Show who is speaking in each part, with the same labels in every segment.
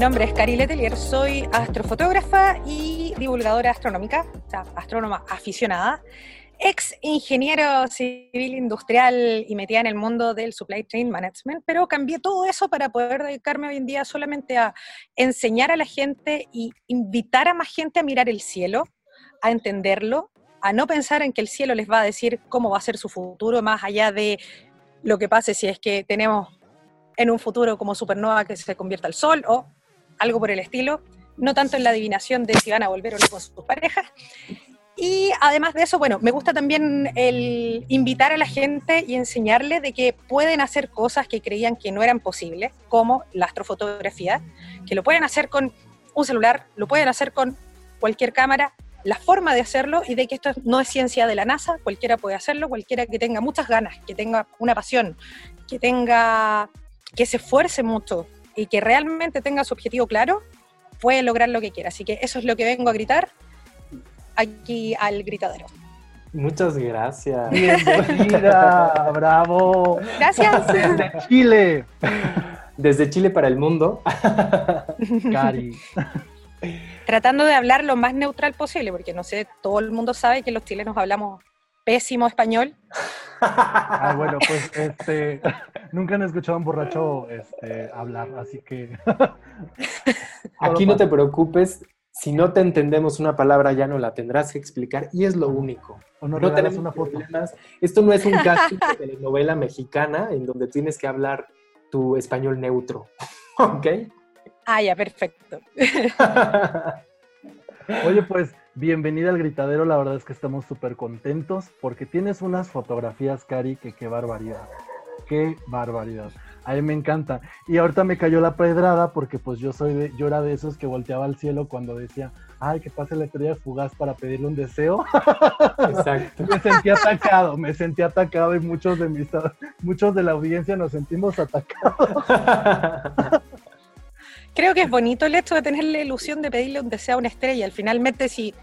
Speaker 1: nombre es Cari Letelier, soy astrofotógrafa y divulgadora astronómica, o sea, astrónoma aficionada, ex ingeniero civil industrial y metida en el mundo del supply chain management, pero cambié todo eso para poder dedicarme hoy en día solamente a enseñar a la gente y invitar a más gente a mirar el cielo, a entenderlo, a no pensar en que el cielo les va a decir cómo va a ser su futuro, más allá de lo que pase si es que tenemos en un futuro como supernova que se convierta al sol o algo por el estilo, no tanto en la adivinación de si van a volver o no con sus parejas. Y además de eso, bueno, me gusta también el invitar a la gente y enseñarle de que pueden hacer cosas que creían que no eran posibles, como la astrofotografía, que lo pueden hacer con un celular, lo pueden hacer con cualquier cámara, la forma de hacerlo y de que esto no es ciencia de la NASA, cualquiera puede hacerlo, cualquiera que tenga muchas ganas, que tenga una pasión, que tenga, que se esfuerce mucho y que realmente tenga su objetivo claro, puede lograr lo que quiera. Así que eso es lo que vengo a gritar aquí al gritadero.
Speaker 2: Muchas gracias.
Speaker 3: Bienvenida, bravo.
Speaker 1: Gracias.
Speaker 3: Desde Chile.
Speaker 2: Desde Chile para el mundo.
Speaker 3: Cari.
Speaker 1: Tratando de hablar lo más neutral posible, porque no sé, todo el mundo sabe que los chilenos hablamos pésimo español.
Speaker 3: Ah, bueno, pues este, nunca han escuchado a un borracho este, hablar, así que...
Speaker 2: Aquí no te preocupes, si no te entendemos una palabra ya no la tendrás que explicar y es lo único.
Speaker 3: O no,
Speaker 2: No tenemos
Speaker 3: una foto.
Speaker 2: problemas. Esto no es un caso de telenovela mexicana en donde tienes que hablar tu español neutro. ¿Ok?
Speaker 1: Ah, ya, perfecto.
Speaker 3: Oye, pues, bienvenida al gritadero. La verdad es que estamos súper contentos porque tienes unas fotografías, Cari, que qué barbaridad. Qué barbaridad. A mí me encanta. Y ahorita me cayó la pedrada porque pues yo soy de, yo era de esos que volteaba al cielo cuando decía, ay, que pase la estrella fugaz para pedirle un deseo.
Speaker 2: Exacto.
Speaker 3: Me sentí atacado, me sentí atacado y muchos de mis muchos de la audiencia nos sentimos atacados.
Speaker 1: Creo que es bonito el hecho de tener la ilusión de pedirle un deseo a una estrella. Al finalmente, si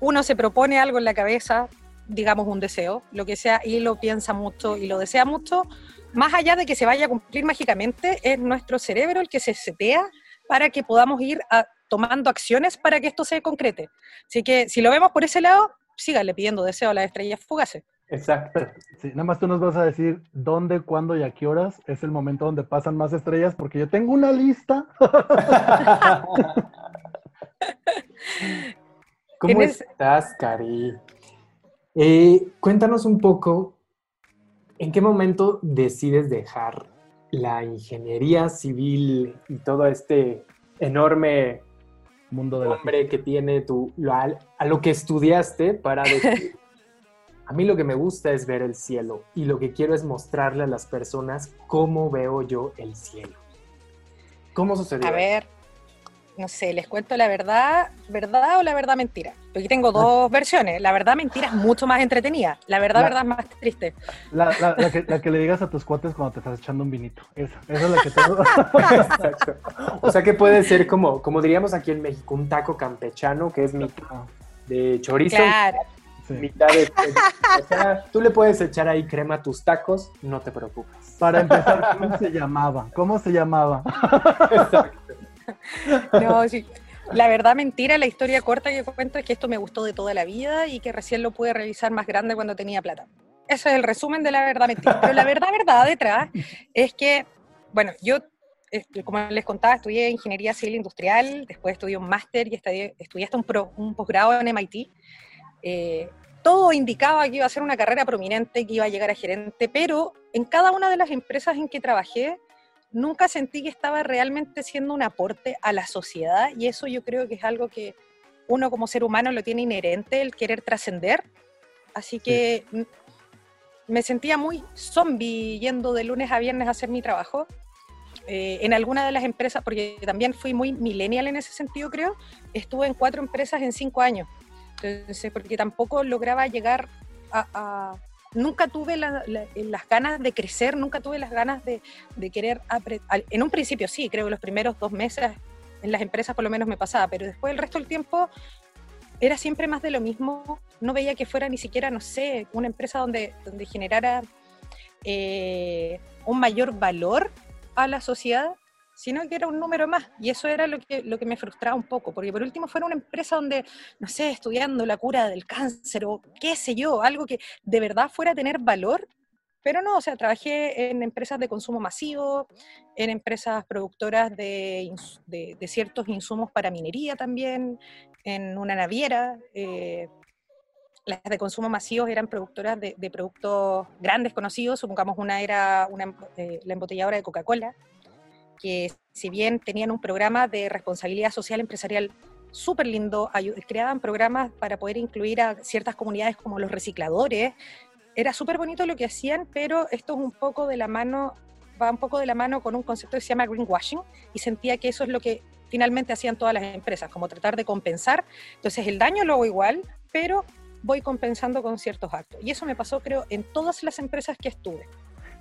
Speaker 1: uno se propone algo en la cabeza, digamos un deseo, lo que sea, y lo piensa mucho y lo desea mucho, más allá de que se vaya a cumplir mágicamente, es nuestro cerebro el que se setea para que podamos ir a- tomando acciones para que esto se concrete. Así que si lo vemos por ese lado, síganle pidiendo deseo a las estrellas fugaces.
Speaker 2: Exacto.
Speaker 3: Sí, nada más tú nos vas a decir dónde, cuándo y a qué horas es el momento donde pasan más estrellas, porque yo tengo una lista.
Speaker 2: ¿Cómo
Speaker 1: Tienes-
Speaker 2: estás, Cari? Eh, cuéntanos un poco, ¿en qué momento decides dejar la ingeniería civil y todo este enorme
Speaker 3: Mundo de la
Speaker 2: hombre que tiene tu, lo- a, a lo que estudiaste para decir, a mí lo que me gusta es ver el cielo y lo que quiero es mostrarle a las personas cómo veo yo el cielo? ¿Cómo sucedió?
Speaker 1: A ver, no sé, les cuento la verdad, verdad o la verdad mentira. Aquí tengo dos versiones. La verdad mentira es mucho más entretenida. La verdad,
Speaker 3: La-
Speaker 1: verdad es más triste.
Speaker 3: La, la- la que, la que le digas a tus cuates cuando te estás echando un vinito. Esa, esa es la que tengo.
Speaker 2: Exacto. O sea que puede ser como, como diríamos aquí en México, un taco campechano que es mitad de chorizo,
Speaker 1: Claro.
Speaker 3: Sí.
Speaker 2: mitad de... O sea, tú le puedes echar ahí crema a tus tacos, no te preocupes.
Speaker 3: Para empezar, ¿cómo se llamaba? ¿Cómo se llamaba?
Speaker 2: Exacto.
Speaker 1: No, sí. La verdad mentira, la historia corta que cuento es que esto me gustó de toda la vida y que recién lo pude realizar más grande cuando tenía plata. Ese es el resumen de la verdad mentira. Pero la verdad verdad detrás es que, bueno, yo, eh, como les contaba, estudié ingeniería civil industrial, después estudié un máster y estudié, estudié hasta un, pro- un posgrado en MIT. Eh, todo indicaba que iba a ser una carrera prominente, que iba a llegar a gerente, pero en cada una de las empresas en que trabajé, nunca sentí que estaba realmente siendo un aporte a la sociedad y eso yo creo que es algo que uno como ser humano lo tiene inherente, el querer trascender. Así que m- me sentía muy zombie yendo de lunes a viernes a hacer mi trabajo. Eh, en alguna de las empresas, porque también fui muy millennial en ese sentido, creo, estuve en cuatro empresas en cinco años. Entonces, porque tampoco lograba llegar a... nunca tuve la- las ganas de crecer, nunca tuve las ganas de, de querer. En un principio sí, creo que los primeros dos meses en las empresas por lo menos me pasaba, pero después el resto del tiempo era siempre más de lo mismo. No veía que fuera ni siquiera, no sé, una empresa donde, donde generara eh, un mayor valor a la sociedad. Sino que era un número más. Y eso era lo que, lo que me frustraba un poco, porque por último fuera una empresa donde, no sé, estudiando la cura del cáncer o qué sé yo, algo que de verdad fuera a tener valor. Pero no, o sea, trabajé en empresas de consumo masivo, en empresas productoras de, de, ciertos insumos para minería también, en una naviera. Eh, las de consumo masivo eran productoras de, productos grandes conocidos, supongamos una era una, eh, la embotelladora de Coca-Cola, que si bien tenían un programa de responsabilidad social empresarial súper lindo, creaban programas para poder incluir a ciertas comunidades como los recicladores, era súper bonito lo que hacían, pero esto es un poco de la mano, va un poco de la mano con un concepto que se llama greenwashing, y sentía que eso es lo que finalmente hacían todas las empresas, como tratar de compensar. Entonces el daño lo hago igual, pero voy compensando con ciertos actos. Y eso me pasó, creo, en todas las empresas que estuve.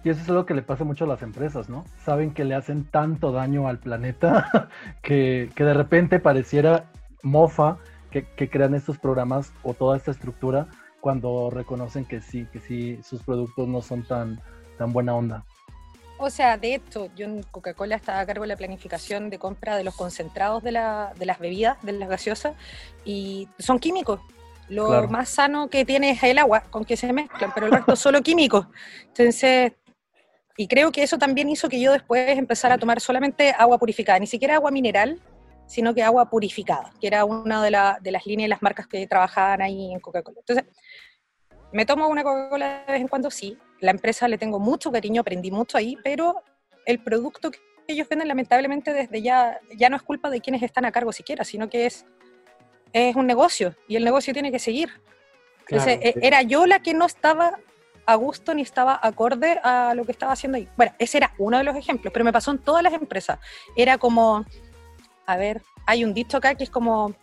Speaker 3: Y eso es algo que le pasa mucho a las empresas, ¿no? Saben que le hacen tanto daño al planeta que, de repente pareciera mofa que, crean estos programas o toda esta estructura cuando reconocen que sí, que sí, sus productos no son tan, tan buena onda.
Speaker 1: O sea, de hecho, yo en Coca-Cola estaba a cargo de la planificación de compra de los concentrados de, la, de las bebidas, de las gaseosas, y son químicos. Lo más sano que tiene es el agua con que se mezclan, pero el resto es solo químicos. Entonces, y creo que eso también hizo que yo después empezara a tomar solamente agua purificada, ni siquiera agua mineral, sino que agua purificada, que era una de, de las líneas y las marcas que trabajaban ahí en Coca-Cola. Entonces, me tomo una Coca-Cola de vez en cuando, sí. La empresa le tengo mucho cariño, aprendí mucho ahí, pero el producto que ellos venden, lamentablemente, desde ya, ya no es culpa de quienes están a cargo siquiera, sino que es, es un negocio y el negocio tiene que seguir. Entonces, e, era yo la que no estaba a gusto ni estaba acorde a lo que estaba haciendo ahí. Bueno, ese era uno de los ejemplos, pero me pasó en todas las empresas. Era como, a ver, hay un dicho acá que es como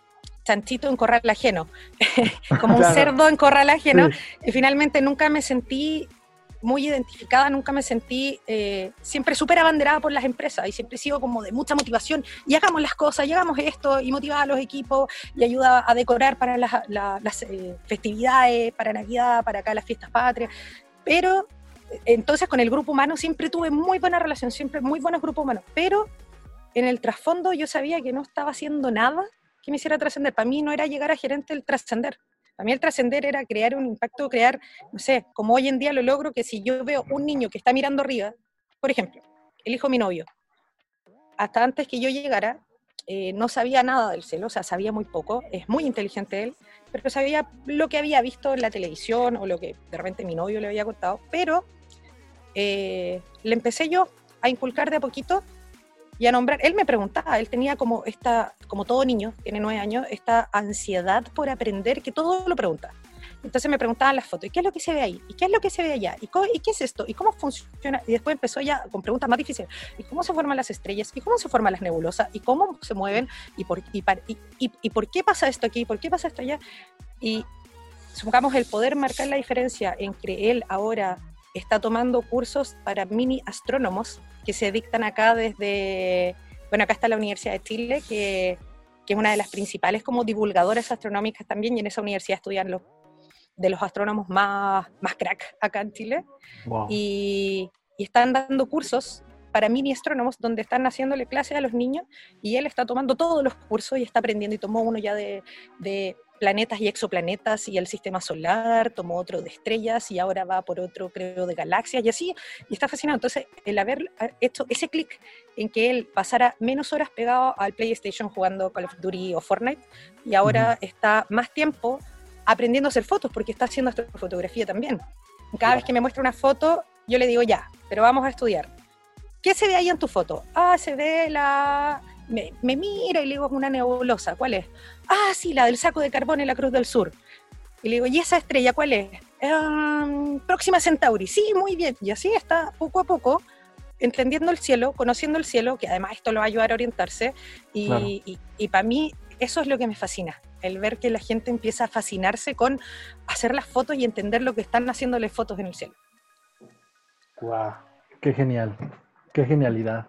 Speaker 1: chanchito en corral ajeno, como un cerdo en corral ajeno, y finalmente nunca me sentí muy identificada, nunca me sentí eh, siempre súper abanderada por las empresas y siempre sigo como de mucha motivación y hagamos las cosas, y hagamos esto y motivar a los equipos y ayuda a decorar para las, eh, festividades, para Navidad, para acá las fiestas patrias. Pero eh, entonces con el grupo humano siempre tuve muy buena relación, siempre muy buenos grupos humanos, pero en el trasfondo yo sabía que no estaba haciendo nada que me hiciera trascender. Para mí no era llegar a gerente el trascender. A mí el trascender era crear un impacto, crear, no sé, como hoy en día lo logro, que si yo veo un niño que está mirando arriba, por ejemplo, el hijo de mi novio, hasta antes que yo llegara, eh, no sabía nada del cielo, o sea, sabía muy poco, es muy inteligente él, pero sabía lo que había visto en la televisión o lo que de repente mi novio le había contado, pero eh, le empecé yo a inculcar de a poquito y a nombrar. Él me preguntaba, él tenía como esta, como todo niño, tiene nueve años, esta ansiedad por aprender que todo lo pregunta. Entonces me preguntaban las fotos, ¿y qué es lo que se ve ahí? ¿Y qué es lo que se ve allá? ¿Y, ¿Y qué es esto? ¿Y cómo funciona? Y después empezó ya con preguntas más difíciles. ¿Y cómo se forman las estrellas? ¿Y cómo se forman las nebulosas? ¿Y cómo se mueven? ¿Y por, y, y, y por qué pasa esto aquí? ¿Por qué pasa esto allá? Y supongamos el poder marcar la diferencia entre él ahora está tomando cursos para mini astrónomos que se dictan acá desde, bueno, acá está la Universidad de Chile, que, que es una de las principales como divulgadoras astronómicas también, y en esa universidad estudian los de los astrónomos más, más crack acá en Chile. Y, y, están dando cursos para mini astrónomos donde están haciéndole clases a los niños y él está tomando todos los cursos y está aprendiendo y tomó uno ya de, de planetas y exoplanetas y el sistema solar, tomó otro de estrellas y ahora va por otro, creo, de galaxias y así, y está fascinado. Entonces, el haber hecho ese clic en que él pasara menos horas pegado al PlayStation jugando Call of Duty o Fortnite y ahora está más tiempo aprendiendo a hacer fotos porque está haciendo fotografía también. Cada vez que me muestra una foto, yo le digo ya, pero vamos a estudiar. ¿Qué se ve ahí en tu foto? Ah, se ve la, me, mira y le digo, es una nebulosa, ¿cuál es? Ah, sí, la del saco de carbón en la Cruz del Sur. Y le digo, ¿y esa estrella cuál es? Em, Próxima Centauri. Sí, muy bien. Y así está, poco a poco, entendiendo el cielo, conociendo el cielo, que además esto lo va a ayudar a orientarse. Y, y, para mí eso es lo que me fascina, el ver que la gente empieza a fascinarse con hacer las fotos y entender lo que están haciéndole fotos en el cielo.
Speaker 3: ¡Guau! ¡Qué genial! ¡Qué genialidad!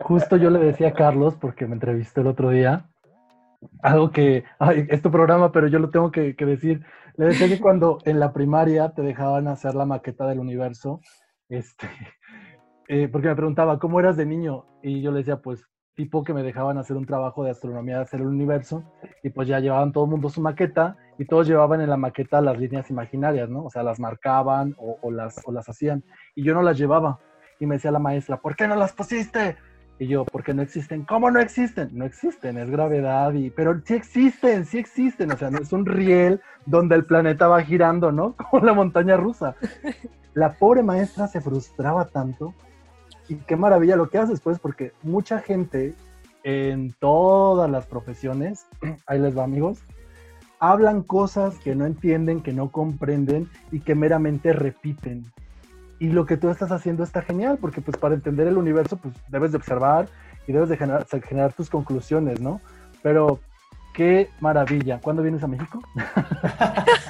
Speaker 3: Justo yo le decía a Carlos, porque me entrevistó el otro día, algo que, ay, es tu programa, pero yo lo tengo que, decir. Le decía que cuando en la primaria te dejaban hacer la maqueta del universo, este, eh, porque me preguntaba, ¿cómo eras de niño? Y yo le decía, pues tipo que me dejaban hacer un trabajo de astronomía de hacer el universo y pues ya llevaban todo el mundo su maqueta y todos llevaban en la maqueta las líneas imaginarias, ¿no? O sea, las marcaban o, las, o las hacían y yo no las llevaba. Y me decía la maestra, ¿por qué no las pusiste? Y yo, porque no existen. ¿Cómo no existen? No existen, es gravedad, y, pero sí existen, sí existen. O sea, no es un riel donde el planeta va girando, ¿no? Como la montaña rusa. La pobre maestra se frustraba tanto y qué maravilla lo que haces, pues, porque mucha gente en todas las profesiones, ahí les va amigos, hablan cosas que no entienden, que no comprenden y que meramente repiten. Y lo que tú estás haciendo está genial, porque pues para entender el universo, pues debes de observar y debes de generar, generar tus conclusiones, ¿no? Pero qué maravilla. ¿Cuándo vienes a México?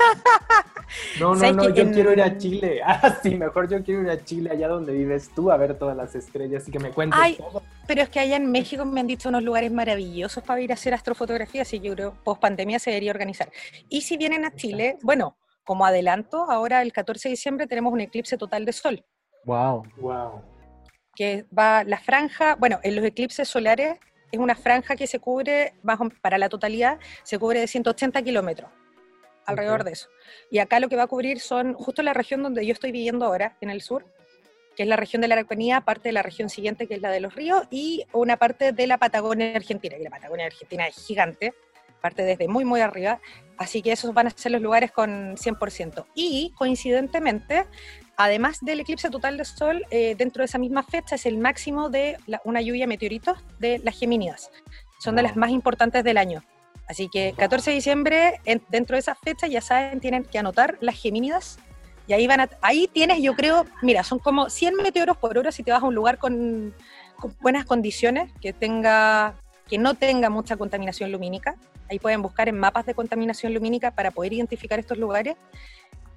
Speaker 2: No, no, no, yo quiero ir a Chile. Ah, sí, mejor yo quiero ir a Chile, allá donde vives tú, a ver todas las estrellas y que me cuentes Ay, todo.
Speaker 1: Pero es que allá en México me han dicho unos lugares maravillosos para ir a hacer astrofotografía, así yo creo post pandemia se debería organizar. Y si vienen a Chile, bueno, como adelanto, ahora el 14 de diciembre tenemos un eclipse total de sol.
Speaker 3: Wow.
Speaker 2: Wow.
Speaker 1: Que va la franja, bueno, en los eclipses solares es una franja que se cubre, bajo, para la totalidad, se cubre de 180 kilómetros alrededor de eso. Y acá lo que va a cubrir son justo la región donde yo estoy viviendo ahora, en el sur, que es la región de la Araucanía, parte de la región siguiente, que es la de los ríos, y una parte de la Patagonia Argentina, y la Patagonia Argentina es gigante, parte desde muy, muy arriba, así que esos van a ser los lugares con 100%. Y coincidentemente, además del eclipse total de Sol, eh, dentro de esa misma fecha es el máximo de una lluvia de meteoritos de las Gemínidas. Son de las más importantes del año. Así que 14 de diciembre, dentro de esa fecha, ya saben, tienen que anotar las Gemínidas. Y ahí van a, ahí tienes, yo creo, mira, son como 100 meteoros por hora si te vas a un lugar con, buenas condiciones, que tenga que no tenga mucha contaminación lumínica. Ahí pueden buscar en mapas de contaminación lumínica para poder identificar estos lugares.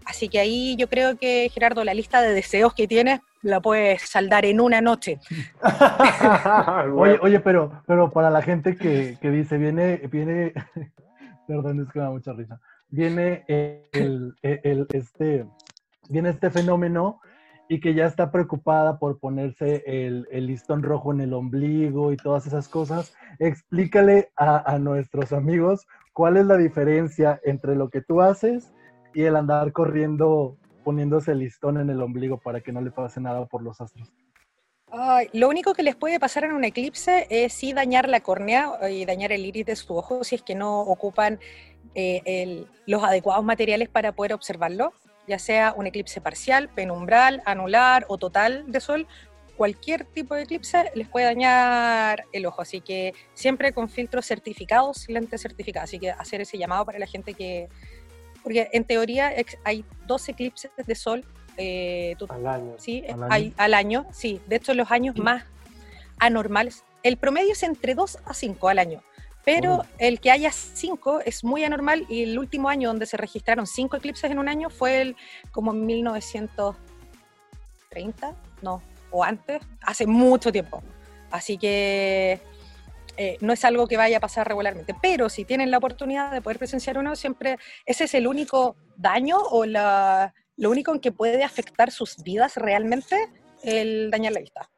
Speaker 1: Así que ahí yo creo que, Gerardo, la lista de deseos que tienes la puedes saldar en una noche.
Speaker 3: oye, oye, pero, pero para la gente que, dice, viene, viene, perdón, es que me da mucha risa, viene el, este, viene este fenómeno y que ya está preocupada por ponerse el, listón rojo en el ombligo y todas esas cosas, explícale a, nuestros amigos cuál es la diferencia entre lo que tú haces y el andar corriendo poniéndose el listón en el ombligo para que no le pase nada por los astros.
Speaker 1: lo único que les puede pasar en un eclipse es sí dañar la córnea y dañar el iris de su ojo si es que no ocupan eh, los adecuados materiales para poder observarlo, ya sea un eclipse parcial, penumbral, anular o total de sol. Cualquier tipo de eclipse les puede dañar el ojo, así que siempre con filtros certificados, lentes certificadas. Así que hacer ese llamado para la gente que, porque en teoría hay dos eclipses de sol
Speaker 2: eh, al año.
Speaker 1: Sí, al año. Hay, al año, sí. De hecho, los años más anormales, el promedio es entre 2 a 5 al año, pero el que haya 5 es muy anormal y el último año donde se registraron 5 eclipses en un año fue el, como 1930, no, o antes, hace mucho tiempo. Así que eh, no es algo que vaya a pasar regularmente, pero si tienen la oportunidad de poder presenciar uno, siempre ese es el único daño o la, lo único en que puede afectar sus vidas realmente, el dañar la vista.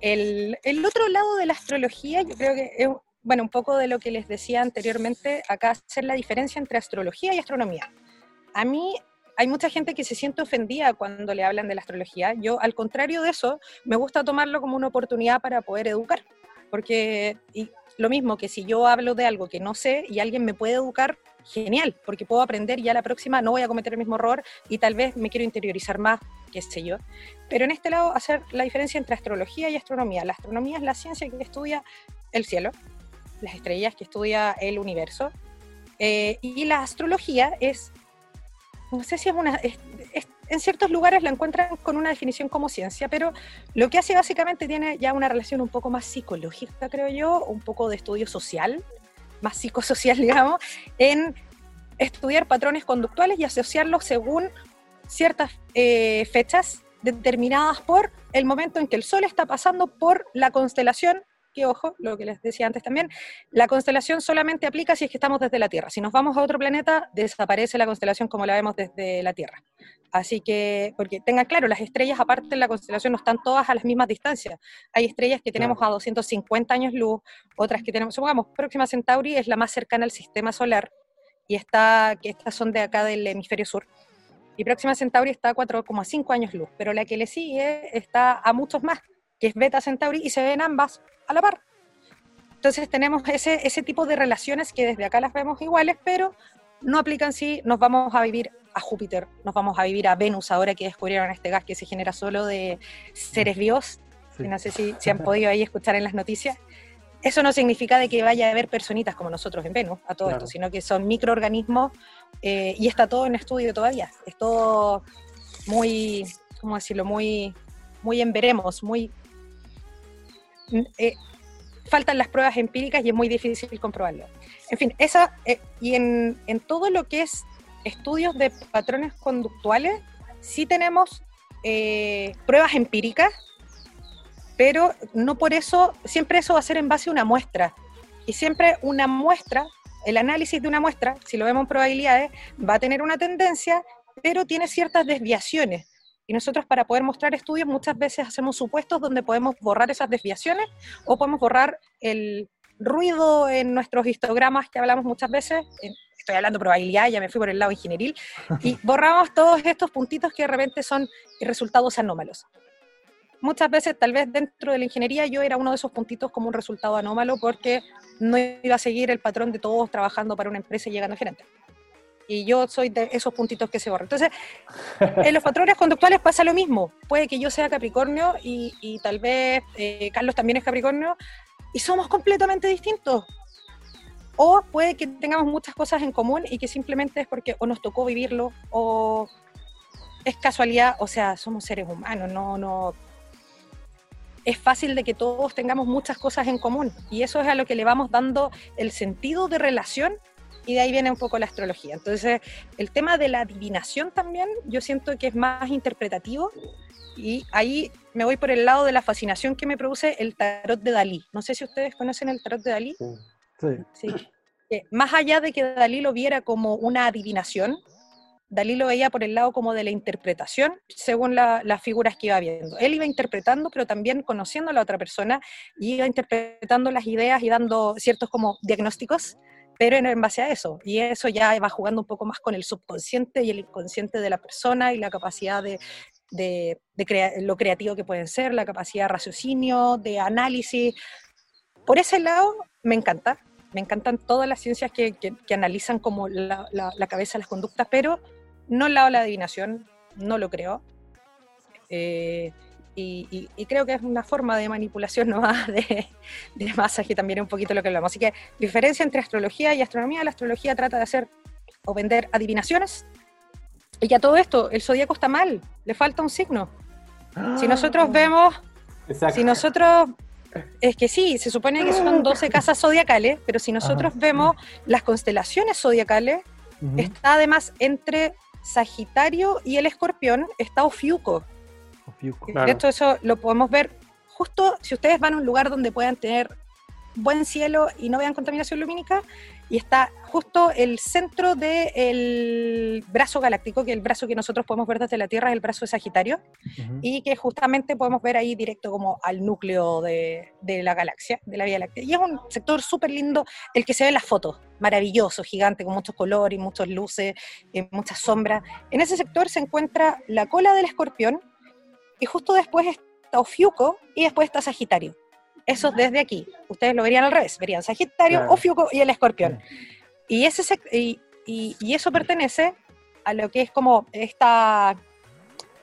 Speaker 1: El, el otro lado de la astrología, yo creo que es, bueno, un poco de lo que les decía anteriormente, acá hacer la diferencia entre astrología y astronomía. A mí hay mucha gente que se siente ofendida cuando le hablan de la astrología. Yo, al contrario de eso, me gusta tomarlo como una oportunidad para poder educar. Porque y lo mismo que si yo hablo de algo que no sé y alguien me puede educar, genial, porque puedo aprender y ya la próxima no voy a cometer el mismo error y tal vez me quiero interiorizar más, qué sé yo. Pero en este lado, hacer la diferencia entre astrología y astronomía. La astronomía es la ciencia que estudia el cielo, las estrellas, que estudia el universo. Eh, y la astrología es, no sé si es una, en ciertos lugares la encuentran con una definición como ciencia, pero lo que hace básicamente tiene ya una relación un poco más psicológica, creo yo, un poco de estudio social, más psicosocial, digamos, en estudiar patrones conductuales y asociarlos según ciertas eh, fechas determinadas por el momento en que el Sol está pasando por la constelación que, ojo, lo que les decía antes también, la constelación solamente aplica si es que estamos desde la Tierra. Si nos vamos a otro planeta, desaparece la constelación como la vemos desde la Tierra. Así que, porque tengan claro, las estrellas aparte de la constelación no están todas a las mismas distancias. Hay estrellas que tenemos a 250 años luz, otras que tenemos, supongamos, Próxima Centauri es la más cercana al sistema solar y está, que estas son de acá del hemisferio sur. Y Próxima Centauri está a 4,5 años luz, pero la que le sigue está a muchos más, que es Beta Centauri, y se ven ambas a la par. Entonces tenemos ese, ese tipo de relaciones que desde acá las vemos iguales, pero no aplican si nos vamos a vivir a Júpiter, nos vamos a vivir a Venus ahora que descubrieron este gas que se genera solo de seres vivos. No sé si, si han podido ahí escuchar en las noticias. Eso no significa de que vaya a haber personitas como nosotros en Venus, a todo esto, sino que son microorganismos eh, y está todo en estudio todavía. Es todo muy, ¿cómo decirlo? Muy, muy en veremos, muy... Eh, faltan las pruebas empíricas y es muy difícil comprobarlo. En fin, esa, eh, y en, en, todo lo que es estudios de patrones conductuales, sí tenemos pruebas empíricas pero no por eso, siempre eso va a ser en base a una muestra. Y siempre una muestra, el análisis de una muestra, si lo vemos en probabilidades, va a tener una tendencia, pero tiene ciertas desviaciones. Y nosotros para poder mostrar estudios muchas veces hacemos supuestos donde podemos borrar esas desviaciones o podemos borrar el ruido en nuestros histogramas que hablamos muchas veces. Estoy hablando de probabilidad, ya me fui por el lado ingenieril. Y borramos todos estos puntitos que de repente son resultados anómalos muchas veces, tal vez dentro de la ingeniería, yo era uno de esos puntitos como un resultado anómalo porque no iba a seguir el patrón de todos trabajando para una empresa y llegando a gerente. Y yo soy de esos puntitos que se borran. Entonces, en los patrones conductuales pasa lo mismo. Puede que yo sea Capricornio y, tal vez eh, Carlos también es Capricornio y somos completamente distintos. O puede que tengamos muchas cosas en común y que simplemente es porque o nos tocó vivirlo o es casualidad, o sea, somos seres humanos, no, no, es fácil de que todos tengamos muchas cosas en común y eso es a lo que le vamos dando el sentido de relación y de ahí viene un poco la astrología. Entonces, el tema de la adivinación también yo siento que es más interpretativo y ahí me voy por el lado de la fascinación que me produce el tarot de Dalí. No sé si ustedes conocen el tarot de Dalí.
Speaker 3: Sí.
Speaker 1: sí. más allá de que Dalí lo viera como una adivinación, Dalí lo veía por el lado como de la interpretación, según las figuras que iba viendo. Él iba interpretando, pero también conociendo a la otra persona, y iba interpretando las ideas y dando ciertos como diagnósticos, pero en, base a eso. Y eso ya va jugando un poco más con el subconsciente y el inconsciente de la persona y la capacidad de, de, lo creativo que pueden ser, la capacidad de raciocinio, de análisis. Por ese lado, me encanta. Me encantan todas las ciencias que, que, analizan como la, la, la cabeza, las conductas, pero no lado de la adivinación, no lo creo. Eh, y, creo que es una forma de manipulación nomás de, de masas que también es un poquito lo que hablamos. Así que diferencia entre astrología y astronomía, la astrología trata de hacer o vender adivinaciones. Y que a todo esto, el zodíaco está mal, le falta un signo. Si nosotros ah. vemos, si nosotros, es que sí, se supone que son 12 casas zodiacales, pero si nosotros vemos las constelaciones zodiacales, está además entre Sagitario y el Escorpión está Ofiuco. Ofiuco. Esto eso lo podemos ver justo si ustedes van a un lugar donde puedan tener buen cielo y no vean contaminación lumínica, y está justo el centro del brazo galáctico, que el brazo que nosotros podemos ver desde la Tierra es el brazo de Sagitario, y que justamente podemos ver ahí directo como al núcleo de, la galaxia, de la Vía Láctea. Y es un sector súper lindo, el que se ve en las fotos, maravilloso, gigante, con muchos colores, muchas luces, eh, muchas sombras. En ese sector se encuentra la cola del escorpión, y justo después está Ofiuco, y después está Sagitario. Eso desde aquí. Ustedes lo verían al revés, verían Sagitario, Ofiuco y el Escorpión. Y, ese, y, y, eso pertenece a lo que es como esta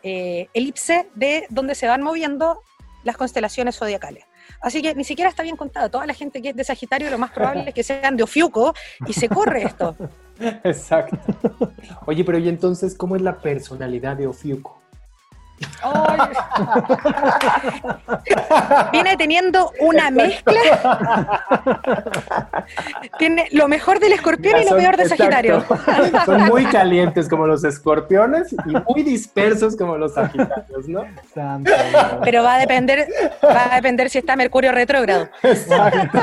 Speaker 1: eh, elipse de donde se van moviendo las constelaciones zodiacales. Así que ni siquiera está bien contado. Toda la gente que es de Sagitario, lo más probable es que sean de Ofiuco y se corre esto.
Speaker 2: Exacto. Oye, pero ¿y entonces cómo es la personalidad de Ofiuco?
Speaker 1: Viene teniendo una mezcla. Tiene lo mejor del escorpión y lo peor de Sagitario.
Speaker 2: Son muy calientes como los escorpiones y muy dispersos como los Sagitarios, ¿no?
Speaker 1: Pero va a depender, va a depender si está Mercurio retrógrado. Exacto.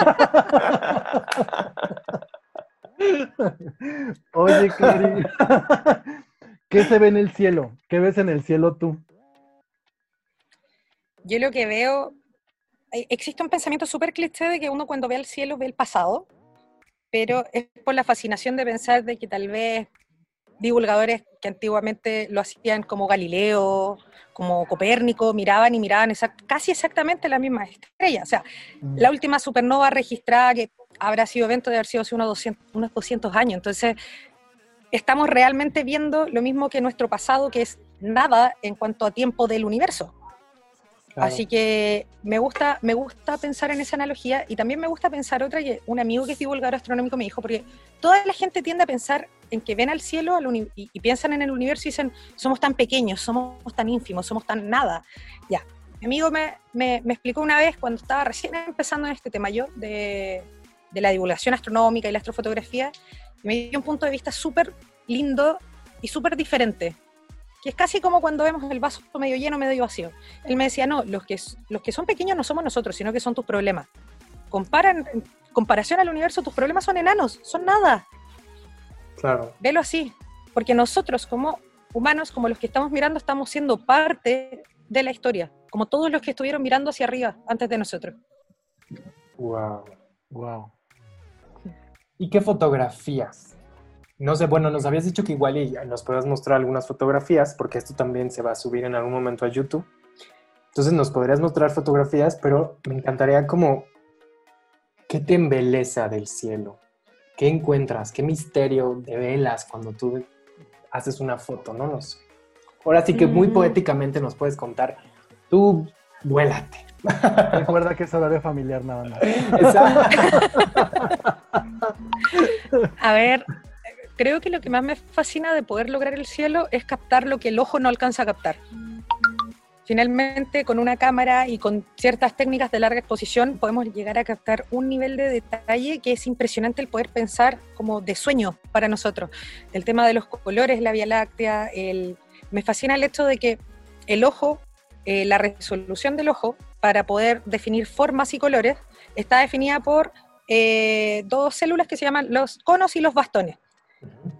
Speaker 3: Oye, Cari, ¿qué se ve en el cielo? ¿Qué ves en el cielo tú?
Speaker 1: Yo lo que veo, eh, existe un pensamiento súper cliché de que uno cuando ve al cielo ve el pasado, pero es por la fascinación de pensar de que tal vez divulgadores que antiguamente lo hacían como Galileo, como Copérnico, miraban y miraban casi exactamente la misma estrella. O sea, mm. la última supernova registrada que habrá sido evento de haber sido hace unos 200, unos 200 años. Entonces, estamos realmente viendo lo mismo que nuestro pasado, que es nada en cuanto a tiempo del universo. Así que me gusta, me gusta pensar en esa analogía y también me gusta pensar otra que un amigo que es divulgador astronómico me dijo, porque toda la gente tiende a pensar en que ven al cielo y, piensan en el universo y dicen, somos tan pequeños, somos tan ínfimos, somos tan nada. Ya, mi amigo me, me, explicó una vez cuando estaba recién empezando en este tema yo de, de la divulgación astronómica y la astrofotografía, me dio un punto de vista súper lindo y súper diferente que es casi como cuando vemos el vaso medio lleno, medio vacío. Él me decía, no, los que, los que son pequeños no somos nosotros, sino que son tus problemas. Comparan, en comparación al universo, tus problemas son enanos, son nada.
Speaker 2: Claro.
Speaker 1: Velo así, porque nosotros como humanos, como los que estamos mirando, estamos siendo parte de la historia, como todos los que estuvieron mirando hacia arriba antes de nosotros.
Speaker 2: Wow, wow. ¿Y qué fotografías? No sé, bueno, nos habías dicho que igual nos puedas mostrar algunas fotografías, porque esto también se va a subir en algún momento a YouTube. Entonces nos podrías mostrar fotografías, pero me encantaría como, ¿qué te embeleza del cielo? ¿Qué encuentras? ¿Qué misterio de velas cuando tú haces una foto? No lo sé. Ahora sí que muy mm. poéticamente nos puedes contar, tú vuélate.
Speaker 3: Recuerda que es horario familiar nada más.
Speaker 1: A ver, creo que lo que más me fascina de poder lograr el cielo es captar lo que el ojo no alcanza a captar. Finalmente, con una cámara y con ciertas técnicas de larga exposición, podemos llegar a captar un nivel de detalle que es impresionante el poder pensar como de sueño para nosotros. El tema de los colores, la Vía Láctea, el... me fascina el hecho de que el ojo, eh, la resolución del ojo, para poder definir formas y colores, está definida por eh, dos células que se llaman los conos y los bastones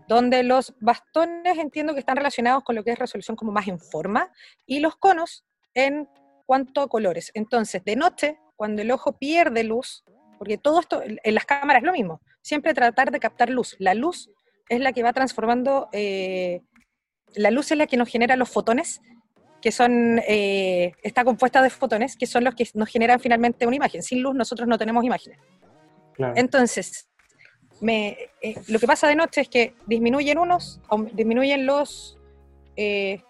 Speaker 1: donde los bastones entiendo que están relacionados con lo que es resolución como más en forma y los conos en cuanto a colores. Entonces, de noche, cuando el ojo pierde luz, porque todo esto en las cámaras es lo mismo, siempre tratar de captar luz. La luz es la que va transformando, eh, la luz es la que nos genera los fotones, que son, eh, está compuesta de fotones, que son los que nos generan finalmente una imagen. Sin luz nosotros no tenemos imágenes. Entonces, me, eh, lo que pasa de noche es que disminuyen unos, disminuyen los, eh,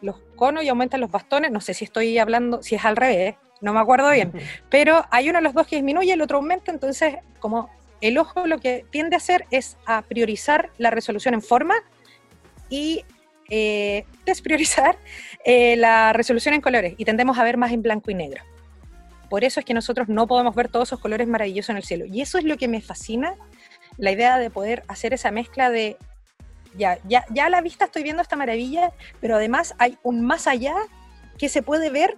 Speaker 1: los conos y aumentan los bastones. No sé si estoy hablando, si es al revés, no me acuerdo bien. Pero hay uno de los dos que disminuye, el otro aumenta, entonces como el ojo lo que tiende a hacer es a priorizar la resolución en forma y eh, despriorizar la resolución en colores y tendemos a ver más en blanco y negro. Por eso es que nosotros no podemos ver todos esos colores maravillosos en el cielo. Y eso es lo que me fascina la idea de poder hacer esa mezcla de, ya, ya, ya a la vista estoy viendo esta maravilla, pero además hay un más allá que se puede ver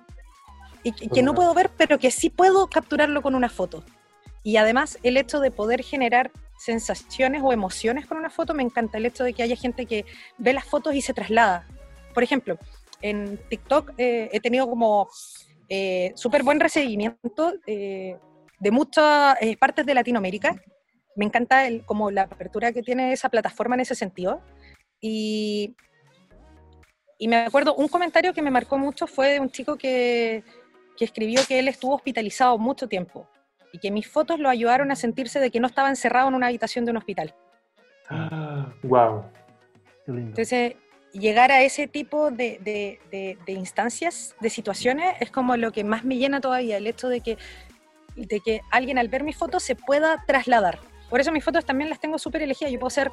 Speaker 1: y que, no puedo ver, pero que sí puedo capturarlo con una foto. Y además el hecho de poder generar sensaciones o emociones con una foto, me encanta el hecho de que haya gente que ve las fotos y se traslada. Por ejemplo, en TikTok eh, he tenido como eh, súper buen recibimiento eh, de muchas partes de Latinoamérica me encanta el, como la apertura que tiene esa plataforma en ese sentido. Y, y me acuerdo, un comentario que me marcó mucho fue de un chico que, que escribió que él estuvo hospitalizado mucho tiempo y que mis fotos lo ayudaron a sentirse de que no estaba encerrado en una habitación de un hospital.
Speaker 2: wow.
Speaker 1: Entonces, llegar a ese tipo de, de, de, instancias, de situaciones, es como lo que más me llena todavía, el hecho de que, de que alguien al ver mis fotos se pueda trasladar. Por eso mis fotos también las tengo súper elegidas. Yo puedo ser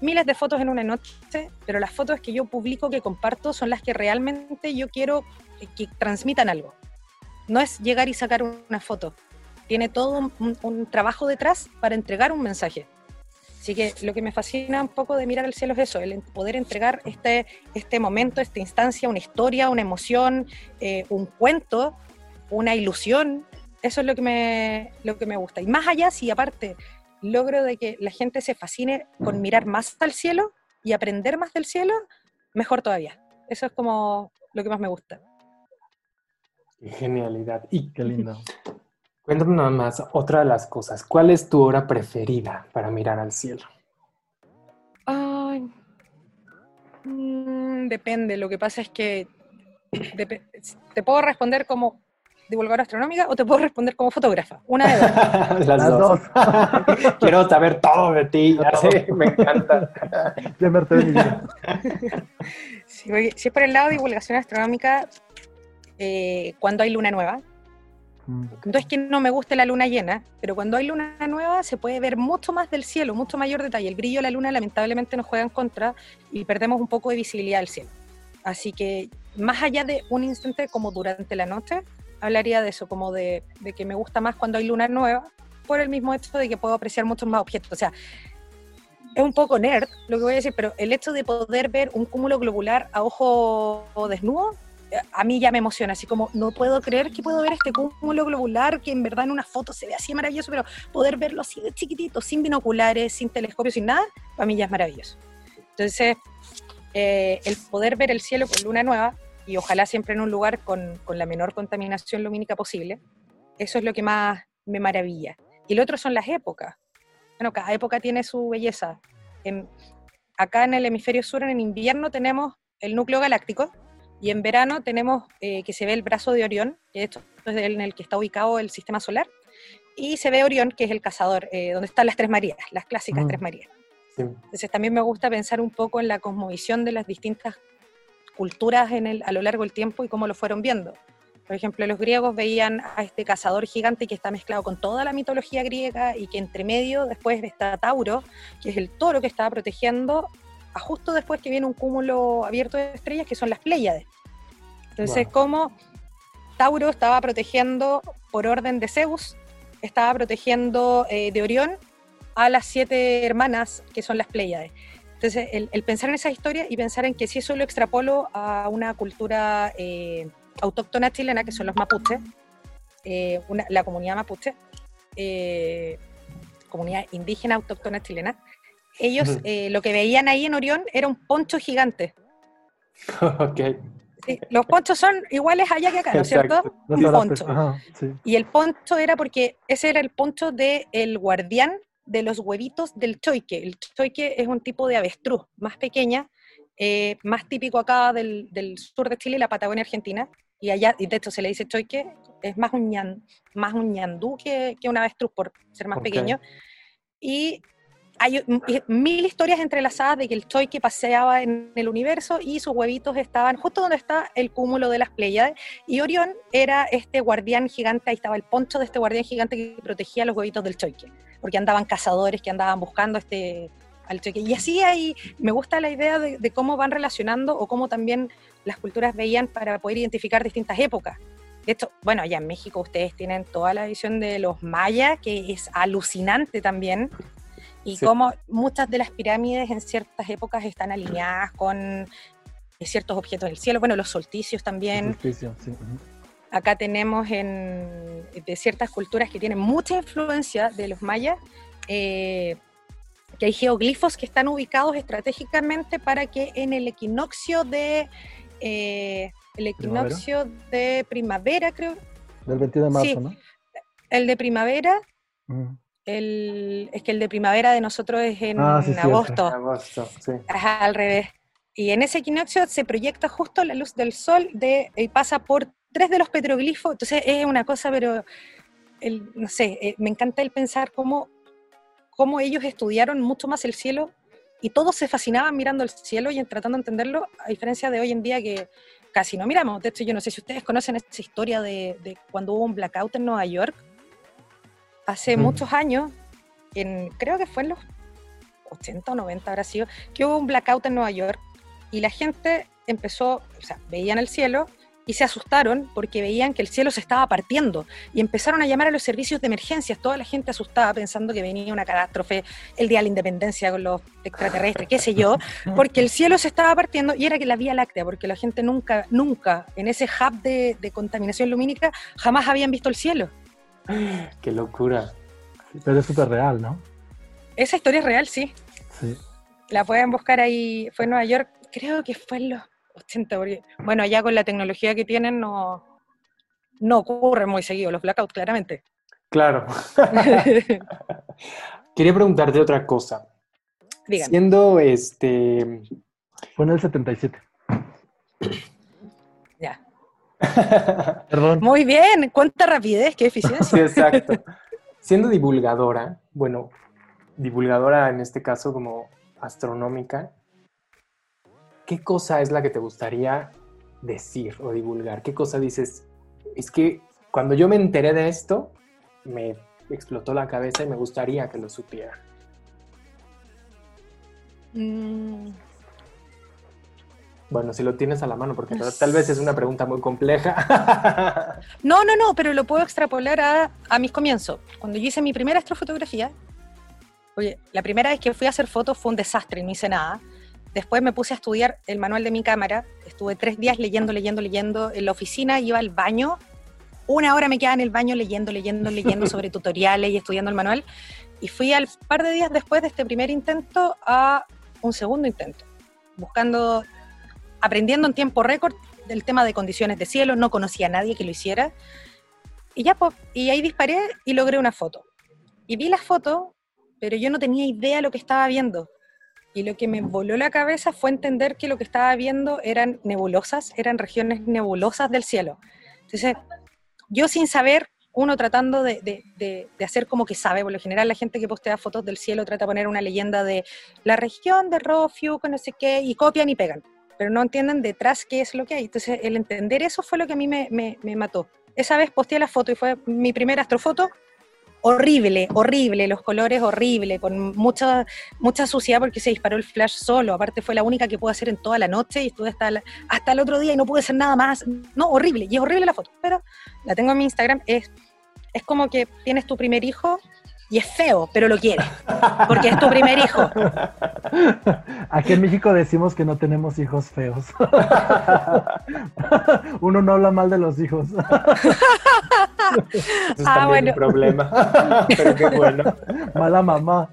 Speaker 1: miles de fotos en una noche, pero las fotos que yo publico, que comparto, son las que realmente yo quiero que transmitan algo. No es llegar y sacar una foto. Tiene todo un, trabajo detrás para entregar un mensaje. Así que lo que me fascina un poco de mirar el cielo es eso, el poder entregar este, este momento, esta instancia, una historia, una emoción, eh, un cuento, una ilusión. Eso es lo que, me, lo que me gusta. Y más allá, si aparte logro de que la gente se fascine con mirar más al cielo y aprender más del cielo, mejor todavía. Eso es como lo que más me gusta.
Speaker 2: Qué genialidad.
Speaker 3: Y qué lindo.
Speaker 2: Cuéntame nada más otra de las cosas. ¿Cuál es tu hora preferida para mirar al cielo?
Speaker 1: Ay, mm, depende. Lo que pasa es que te puedo responder como divulgadora astronómica o te puedo responder como fotógrafa. Una de
Speaker 2: dos. Las, dos. Quiero saber todo de ti. Ya sé, me encanta.
Speaker 1: si, si es por el lado de divulgación astronómica, eh, cuando hay luna nueva. Mm. No es que no me guste la luna llena, pero cuando hay luna nueva se puede ver mucho más del cielo, mucho mayor detalle. El brillo de la luna lamentablemente nos juega en contra y perdemos un poco de visibilidad del cielo. Así que más allá de un instante como durante la noche, hablaría de eso, como de, que me gusta más cuando hay luna nueva, por el mismo hecho de que puedo apreciar muchos más objetos. O sea, es un poco nerd lo que voy a decir, pero el hecho de poder ver un cúmulo globular a ojo desnudo a mí ya me emociona, así como no puedo creer que puedo ver este cúmulo globular que en verdad en una foto se ve así maravilloso, pero poder verlo así de chiquitito, sin binoculares, sin telescopio, sin nada, para mí ya es maravilloso. Entonces, eh, el poder ver el cielo con luna nueva y ojalá siempre en un lugar con, con, la menor contaminación lumínica posible, eso es lo que más me maravilla. Y lo otro son las épocas. Bueno, cada época tiene su belleza. En, acá en el hemisferio sur, en invierno, tenemos el núcleo galáctico, y en verano tenemos eh, que se ve el brazo de Orión, que es en el que está ubicado el sistema solar, y se ve Orión, que es el cazador, eh, donde están las Tres Marías, las clásicas mm. Tres Marías. Entonces también me gusta pensar un poco en la cosmovisión de las distintas culturas en el, a lo largo del tiempo y cómo lo fueron viendo. Por ejemplo, los griegos veían a este cazador gigante que está mezclado con toda la mitología griega y que entre medio después está Tauro, que es el toro que estaba protegiendo justo después que viene un cúmulo abierto de estrellas que son las Pléyades. Entonces, como Tauro estaba protegiendo por orden de Zeus, estaba protegiendo eh, de Orión a las siete hermanas que son las Pléyades. Entonces, el, pensar en esa historia y pensar en que si eso lo extrapolo a una cultura eh, autóctona chilena, que son los mapuches, eh, la comunidad mapuche, comunidad indígena autóctona chilena, ellos eh, lo que veían ahí en Orión era un poncho gigante.
Speaker 2: ok.
Speaker 1: los ponchos son iguales allá que acá, ¿no es cierto? Un poncho. Y el poncho era porque ese era el poncho del el guardián de los huevitos del choique. El choique es un tipo de avestruz más pequeña, eh, más típico acá del, sur de Chile, la Patagonia Argentina. Y allá, y de hecho se le dice choique, es más un, más un ñandú que, que un avestruz por ser más pequeño. Y hay mil historias entrelazadas de que el Choi que paseaba en el universo y sus huevitos estaban justo donde está el cúmulo de las Pleiades. Y Orión era este guardián gigante, ahí estaba el poncho de este guardián gigante que protegía los huevitos del Choique, porque andaban cazadores que andaban buscando este al Choique. Y así ahí me gusta la idea de, de cómo van relacionando o cómo también las culturas veían para poder identificar distintas épocas. De hecho, bueno, allá en México ustedes tienen toda la visión de los mayas, que es alucinante también y como muchas de las pirámides en ciertas épocas están alineadas con eh, ciertos objetos del cielo, bueno, los solsticios también. Acá tenemos en, de ciertas culturas que tienen mucha influencia de los mayas, eh, que hay geoglifos que están ubicados estratégicamente para que en el equinoccio de eh, el equinoccio de primavera, creo.
Speaker 3: Del 21 de marzo, ¿no?
Speaker 1: El de primavera, el, es que el de primavera de nosotros es en ah, agosto.
Speaker 2: agosto sí.
Speaker 1: al revés. Y en ese equinoccio se proyecta justo la luz del sol de, y pasa por tres de los petroglifos. Entonces es una cosa, pero el, no sé, eh, me encanta el pensar cómo, cómo ellos estudiaron mucho más el cielo y todos se fascinaban mirando el cielo y tratando de entenderlo, a diferencia de hoy en día que casi no miramos. De hecho, yo no sé si ustedes conocen esa historia de, de cuando hubo un blackout en Nueva York hace muchos años, en, creo que fue en los 80 o 90 habrá sido, que hubo un blackout en Nueva York y la gente empezó, o sea, veían el cielo y se asustaron porque veían que el cielo se estaba partiendo y empezaron a llamar a los servicios de emergencias, toda la gente asustada pensando que venía una catástrofe, el día de la independencia con los extraterrestres, qué sé yo, porque el cielo se estaba partiendo y era que la Vía Láctea, porque la gente nunca, nunca, en ese hub de, de contaminación lumínica, jamás habían visto el cielo.
Speaker 2: Qué locura.
Speaker 3: Pero es súper real, ¿no?
Speaker 1: Esa historia es real, sí.
Speaker 3: Sí.
Speaker 1: La pueden buscar ahí, fue en Nueva York, creo que fue en los 80, porque, bueno, allá con la tecnología que tienen no, no ocurre muy seguido los blackouts, claramente.
Speaker 2: Claro. Quería preguntarte otra cosa.
Speaker 1: Dígame.
Speaker 2: Siendo este.
Speaker 3: Fue en el 77. Perdón.
Speaker 1: Muy bien, cuánta rapidez, qué
Speaker 2: Sí,
Speaker 1: eficiencia.
Speaker 2: exacto. Siendo divulgadora, bueno, divulgadora en este caso como astronómica, ¿qué cosa es la que te gustaría decir o divulgar? ¿Qué cosa dices? Es que cuando yo me enteré de esto, me explotó la cabeza y me gustaría que lo supiera.
Speaker 1: Mm,
Speaker 2: Bueno, si lo tienes a la mano, porque tal- vez es una pregunta muy compleja.
Speaker 1: No, no, no, pero lo puedo extrapolar a, a mis comienzos. Cuando yo hice mi primera astrofotografía, oye, la primera vez que fui a hacer fotos fue un desastre, no hice nada. Después me puse a estudiar el manual de mi cámara, estuve tres días leyendo, leyendo, leyendo. En la oficina iba al baño, una hora me quedaba en el baño leyendo, leyendo, leyendo sobre tutoriales y estudiando el manual. Y fui al par de días después de este primer intento a un segundo intento, buscando, aprendiendo en tiempo récord del tema de condiciones de cielo, no conocía a nadie que lo hiciera. Y ya, y ahí disparé y logré una foto. Y vi la foto, pero yo no tenía idea de lo que estaba viendo. Y lo que me voló la cabeza fue entender que lo que estaba viendo eran nebulosas, eran regiones nebulosas del cielo. Entonces, yo sin saber, uno tratando de, de- de- hacer como que sabe, por lo general la gente que postea fotos del cielo trata de poner una leyenda de la región de Rofiu, no sé qué, y copian y pegan, pero no entienden detrás qué es lo que hay. Entonces, el entender eso fue lo que a mí me, me- me mató. Esa vez posteé la foto y fue mi primera astrofoto, horrible, horrible, los colores horrible, con mucha, mucha suciedad porque se disparó el flash solo, aparte fue la única que pude hacer en toda la noche y estuve hasta, la- hasta el otro día y no pude hacer nada más, no, horrible, y es horrible la foto, pero la tengo en mi Instagram, es, es como que tienes tu primer hijo y es feo, pero lo quieres, porque es tu primer hijo.
Speaker 3: Aquí en México decimos que no tenemos hijos feos. Uno no habla mal de los hijos.
Speaker 2: Eso es
Speaker 1: Ah,
Speaker 2: también
Speaker 1: bueno.
Speaker 2: un problema. Pero qué bueno.
Speaker 3: Mala mamá.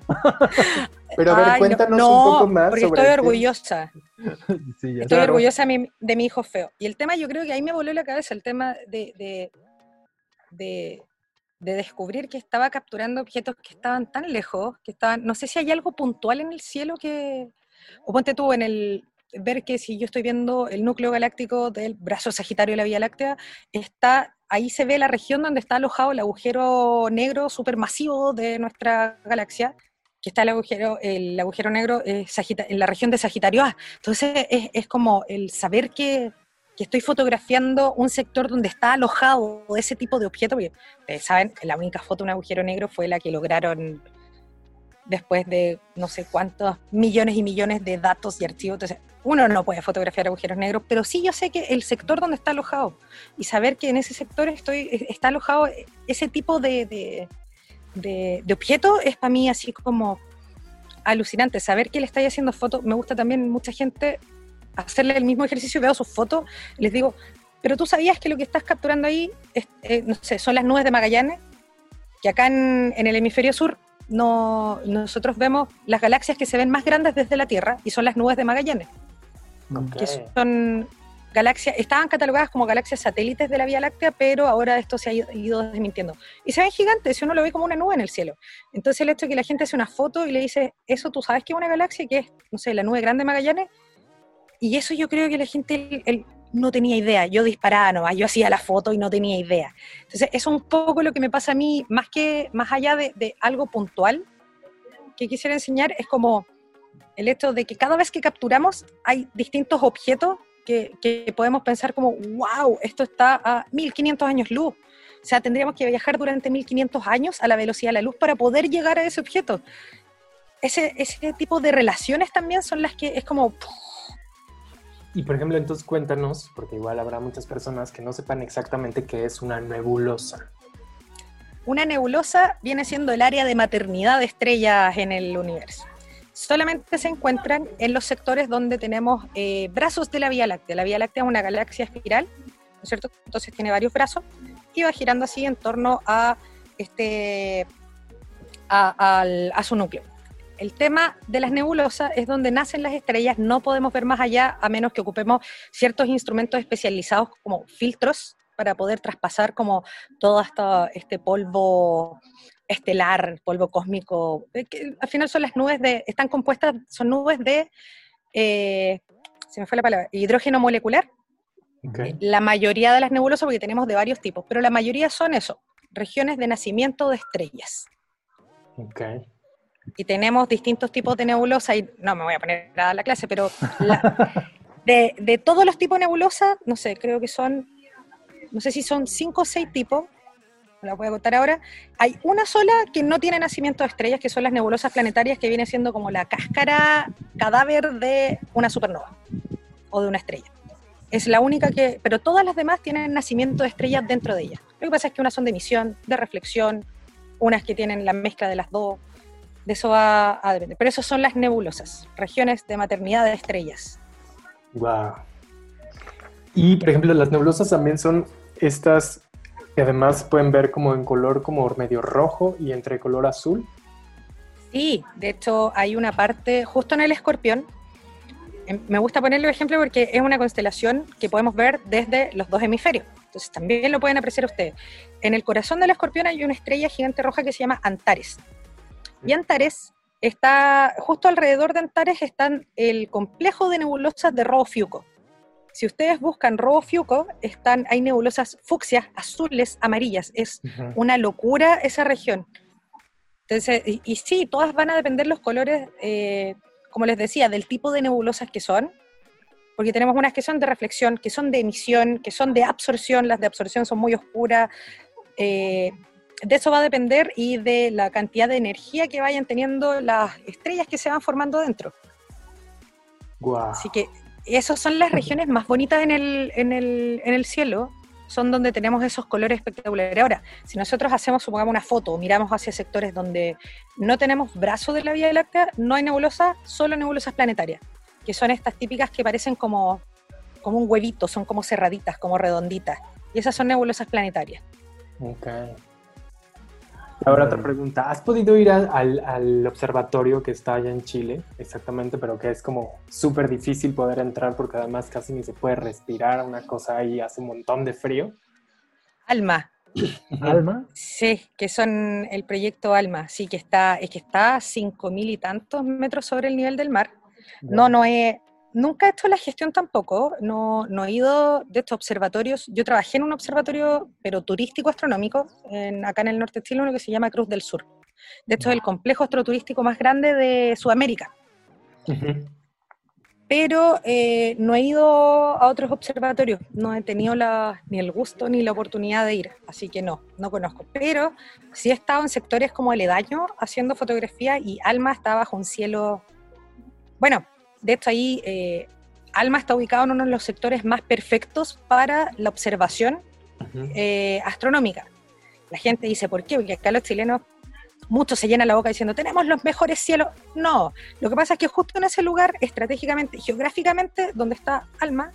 Speaker 2: Pero a ver,
Speaker 1: Ay,
Speaker 2: cuéntanos
Speaker 1: no,
Speaker 2: un poco más
Speaker 1: porque
Speaker 2: sobre
Speaker 1: estoy orgullosa.
Speaker 3: Sí, ya.
Speaker 1: Estoy
Speaker 2: Claro.
Speaker 1: orgullosa de mi, de mi hijo feo. Y el tema, yo creo que ahí me voló la cabeza, el tema de, de, de- de descubrir que estaba capturando objetos que estaban tan lejos, que estaban, no sé si hay algo puntual en el cielo que, o ponte tú en el, ver que si yo estoy viendo el núcleo galáctico del brazo sagitario de la Vía Láctea, está, ahí se ve la región donde está alojado el agujero negro supermasivo de nuestra galaxia, que está el agujero, el agujero negro eh, en la región de Sagitario A. Entonces es, es como el saber que, que estoy fotografiando un sector donde está alojado ese tipo de objeto, porque ustedes saben, la única foto de un agujero negro fue la que lograron después de no sé cuántos millones y millones de datos y archivos. Entonces, uno no puede fotografiar agujeros negros, pero sí yo sé que el sector donde está alojado y saber que en ese sector estoy, está alojado ese tipo de, de, de, de objeto es para mí así como alucinante. Saber que le estáis haciendo fotos, me gusta también mucha gente hacerle el mismo ejercicio, veo sus fotos, les digo, pero tú sabías que lo que estás capturando ahí, es, eh, no sé, son las nubes de Magallanes, que acá en, en el hemisferio sur no, nosotros vemos las galaxias que se ven más grandes desde la Tierra y son las nubes de Magallanes,
Speaker 2: Ok.
Speaker 1: que son galaxias, estaban catalogadas como galaxias satélites de la Vía Láctea, pero ahora esto se ha ido- ido desmintiendo. Y se ven gigantes, si uno lo ve como una nube en el cielo. Entonces el hecho de que la gente hace una foto y le dice, eso tú sabes que es una galaxia, que es, no sé, la nube grande de Magallanes, y eso yo creo que la gente él- él no tenía idea. Yo disparaba nomás, yo hacía la foto y no tenía idea. Entonces, eso es un poco lo que me pasa a mí, más que más allá de, de algo puntual que quisiera enseñar, es como el hecho de que cada vez que capturamos hay distintos objetos que, que podemos pensar como, wow, esto está a 1500 años luz. O sea, tendríamos que viajar durante 1500 años a la velocidad de la luz para poder llegar a ese objeto. ese, ese tipo de relaciones también son las que es como...
Speaker 2: Y por ejemplo, entonces cuéntanos, porque igual habrá muchas personas que no sepan exactamente qué es una nebulosa.
Speaker 1: Una nebulosa viene siendo el área de maternidad de estrellas en el universo. Solamente se encuentran en los sectores donde tenemos eh, brazos de la Vía Láctea. La Vía Láctea es una galaxia espiral, ¿no es cierto? Entonces tiene varios brazos y va girando así en torno a, este, a su núcleo. El tema de las nebulosas es donde nacen las estrellas, no podemos ver más allá a menos que ocupemos ciertos instrumentos especializados como filtros para poder traspasar como todo este polvo estelar, polvo cósmico, eh, que al final son las nubes de, están compuestas, son nubes de, eh, se me fue la palabra, hidrógeno molecular. La mayoría de las nebulosas, porque tenemos de varios tipos, pero la mayoría son eso, regiones de nacimiento de estrellas.
Speaker 2: Okay
Speaker 1: y tenemos distintos tipos de nebulosa, y no me voy a poner a dar la clase, pero de, de, todos los tipos de nebulosa, no sé, creo que son, no sé si son cinco o seis tipos, la voy a contar ahora, hay una sola que no tiene nacimiento de estrellas, que son las nebulosas planetarias, que viene siendo como la cáscara cadáver de una supernova o de una estrella. Es la única que, pero todas las demás tienen nacimiento de estrellas dentro de ellas. Lo que pasa es que unas son de emisión, de reflexión, unas que tienen la mezcla de las dos, de eso va a depender. Pero eso son las nebulosas, regiones de maternidad de estrellas.
Speaker 2: Wow. Y por ejemplo, las nebulosas también son estas que además pueden ver como en color como medio rojo y entre color azul.
Speaker 1: Sí, de hecho hay una parte justo en el escorpión. Em, me gusta ponerle ejemplo porque es una constelación que podemos ver desde los dos hemisferios. Entonces también lo pueden apreciar ustedes. En el corazón del escorpión hay una estrella gigante roja que se llama Antares. Y Antares está, justo alrededor de Antares están el complejo de nebulosas de Robo Fiuco. Si ustedes buscan Robo Fiuco, están, hay nebulosas fucsias, azules, amarillas. Es una locura esa región. Entonces, y, sí, todas van a depender los colores, eh, como les decía, del tipo de nebulosas que son, porque tenemos unas que son de reflexión, que son de emisión, que son de absorción, las de absorción son muy oscuras. Eh, de eso va a depender y de la cantidad de energía que vayan teniendo las estrellas que se van formando dentro. Así que esas son las regiones más bonitas en el, en, el, en el cielo, son donde tenemos esos colores espectaculares. Ahora, si nosotros hacemos, supongamos, una foto, miramos hacia sectores donde no tenemos brazo de la Vía Láctea, no hay nebulosa, solo nebulosas planetarias, que son estas típicas que parecen como, como un huevito, son como cerraditas, como redonditas. Y esas son nebulosas planetarias.
Speaker 2: Okay. Ahora otra pregunta, ¿has podido ir al, observatorio que está allá en Chile, exactamente, pero que es como súper difícil poder entrar porque además casi ni se puede respirar, una cosa ahí hace un montón de frío?
Speaker 1: Alma.
Speaker 3: ¿Alma?
Speaker 1: Sí, que son el proyecto Alma, sí, que está, es que está a cinco mil y tantos metros sobre el nivel del mar. No, no es, nunca he hecho la gestión tampoco, no, no he ido de estos observatorios. Yo trabajé en un observatorio, pero turístico astronómico, en, acá en el norte de Chile, uno que se llama Cruz del Sur. De hecho, es el complejo astroturístico más grande de Sudamérica. Pero eh, no he ido a otros observatorios, no he tenido la, ni el gusto ni la oportunidad de ir, así que no, no conozco. Pero sí he estado en sectores como el haciendo fotografía y Alma está bajo un cielo, bueno, de hecho, ahí eh, Alma está ubicado en uno de los sectores más perfectos para la observación eh, astronómica. La gente dice, ¿por qué? Porque acá los chilenos, muchos se llenan la boca diciendo, tenemos los mejores cielos. No, lo que pasa es que justo en ese lugar, estratégicamente, geográficamente, donde está Alma,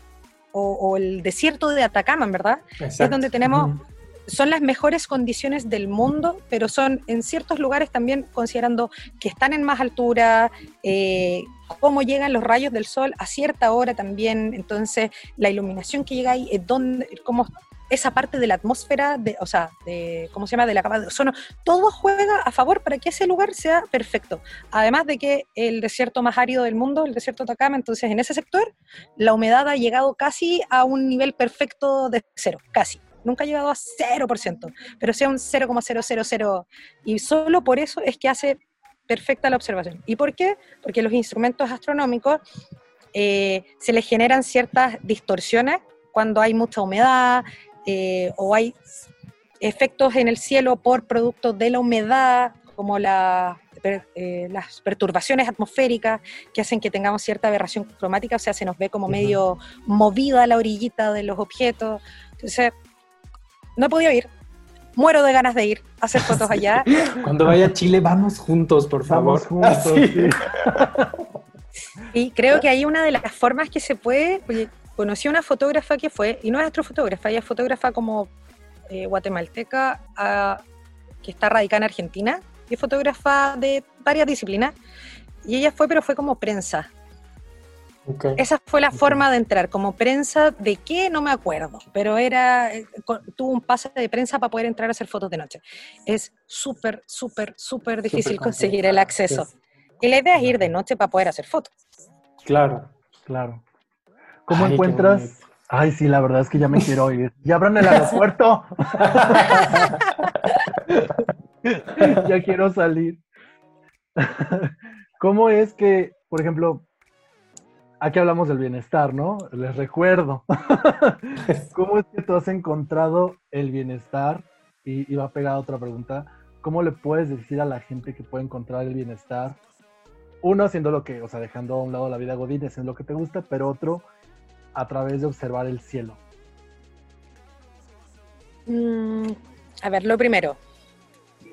Speaker 1: o, el desierto de Atacama, ¿verdad? Es donde tenemos son las mejores condiciones del mundo, pero son en ciertos lugares también considerando que están en más altura, eh, cómo llegan los rayos del sol a cierta hora también, entonces la iluminación que llega ahí, es cómo esa parte de la atmósfera, de, o sea, de, ¿cómo se llama?, de la capa de ozono, todo juega a favor para que ese lugar sea perfecto. Además de que el desierto más árido del mundo, el desierto de Atacama, entonces en ese sector la humedad ha llegado casi a un nivel perfecto de cero, casi nunca ha llegado a 0%, pero sea un 0,000. Y solo por eso es que hace perfecta la observación. ¿Y por qué? Porque los instrumentos astronómicos eh, se les generan ciertas distorsiones cuando hay mucha humedad eh, o hay efectos en el cielo por producto de la humedad, como la, eh, las perturbaciones atmosféricas que hacen que tengamos cierta aberración cromática, o sea, se nos ve como medio movida la orillita de los objetos. Entonces, no he podido ir. Muero de ganas de ir a hacer fotos allá.
Speaker 2: Cuando vaya a Chile, vamos juntos, por favor.
Speaker 3: Vamos juntos,
Speaker 1: Y creo que hay una de las formas que se puede. Oye, conocí a una fotógrafa que fue, y no es astrofotógrafa, ella es fotógrafa como eh, guatemalteca que está radicada en Argentina y es fotógrafa de varias disciplinas. Y ella fue, pero fue como prensa. Esa fue la forma de entrar, como prensa de qué, no me acuerdo, pero era, eh, tuvo un pase de prensa para poder entrar a hacer fotos de noche. Es súper, súper, súper difícil conseguir el acceso. Y la idea es ir de noche para poder hacer fotos.
Speaker 2: Claro,
Speaker 3: claro. ¿Cómo encuentras? Ay, sí, la verdad es que ya me quiero ir. ¿Ya abran el aeropuerto? ya quiero salir. ¿Cómo es que, por ejemplo, aquí hablamos del bienestar, ¿no? Les recuerdo. ¿Cómo es que tú has encontrado el bienestar? Y, va a pegar otra pregunta. ¿Cómo le puedes decir a la gente que puede encontrar el bienestar? Uno, haciendo lo que, o sea, dejando a un lado la vida godín, haciendo lo que te gusta, pero otro, a través de observar el cielo.
Speaker 1: Mm, a ver, lo primero,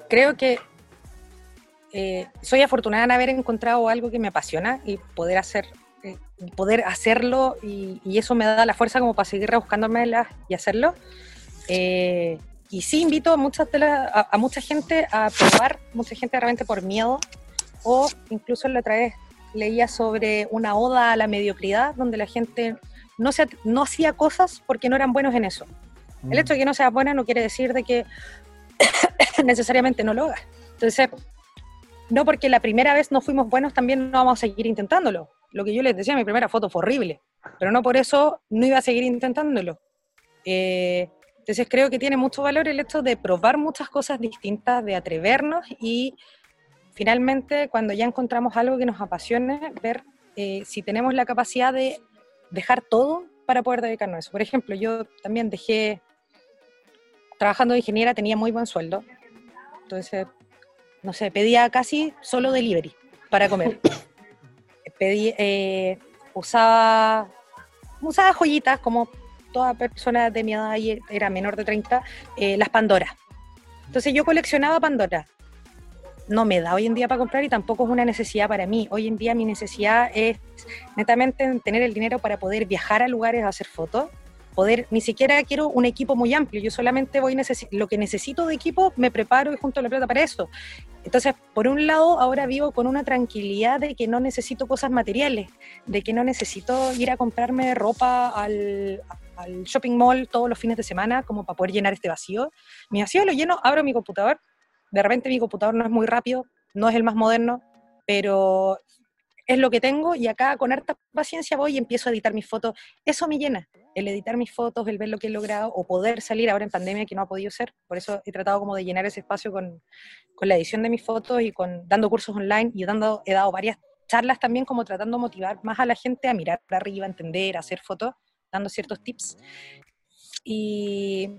Speaker 1: creo que eh, soy afortunada en haber encontrado algo que me apasiona y poder hacer eh, poder hacerlo y, eso me da la fuerza como para seguir rebuscándomelas y hacerlo. Eh, y sí invito a, muchas de a, mucha gente a probar, mucha gente realmente por miedo, o incluso la otra vez leía sobre una oda a la mediocridad, donde la gente no, se, no hacía cosas porque no eran buenos en eso. El hecho de que no seas buena no quiere decir de que necesariamente no lo hagas. Entonces, no porque la primera vez no fuimos buenos, también no vamos a seguir intentándolo. Lo que yo les decía, mi primera foto fue horrible, pero no por eso no iba a seguir intentándolo. Eh, entonces creo que tiene mucho valor el hecho de probar muchas cosas distintas, de atrevernos y finalmente cuando ya encontramos algo que nos apasione, ver eh, si tenemos la capacidad de dejar todo para poder dedicarnos a eso. Por ejemplo, yo también dejé trabajando de ingeniera tenía muy buen sueldo. Entonces, no sé, pedía casi solo delivery para comer. Pedí, eh, usaba, usaba joyitas como toda persona de mi edad y era menor de 30, eh, las Pandora. Entonces yo coleccionaba Pandora. No me da hoy en día para comprar y tampoco es una necesidad para mí. Hoy en día mi necesidad es netamente tener el dinero para poder viajar a lugares a hacer fotos poder, ni siquiera quiero un equipo muy amplio, yo solamente voy, lo que necesito de equipo, me preparo y junto la plata para eso. Entonces, por un lado, ahora vivo con una tranquilidad de que no necesito cosas materiales, de que no necesito ir a comprarme ropa al, al shopping mall todos los fines de semana como para poder llenar este vacío. Mi vacío lo lleno, abro mi computador, de repente mi computador no es muy rápido, no es el más moderno, pero es lo que tengo y acá con harta paciencia voy y empiezo a editar mis fotos. Eso me llena, el editar mis fotos, el ver lo que he logrado o poder salir ahora en pandemia que no ha podido ser. Por eso he tratado como de llenar ese espacio con, con la edición de mis fotos y con dando cursos online y dando, he dado varias charlas también como tratando de motivar más a la gente a mirar para arriba, a entender, a hacer fotos, dando ciertos tips. Y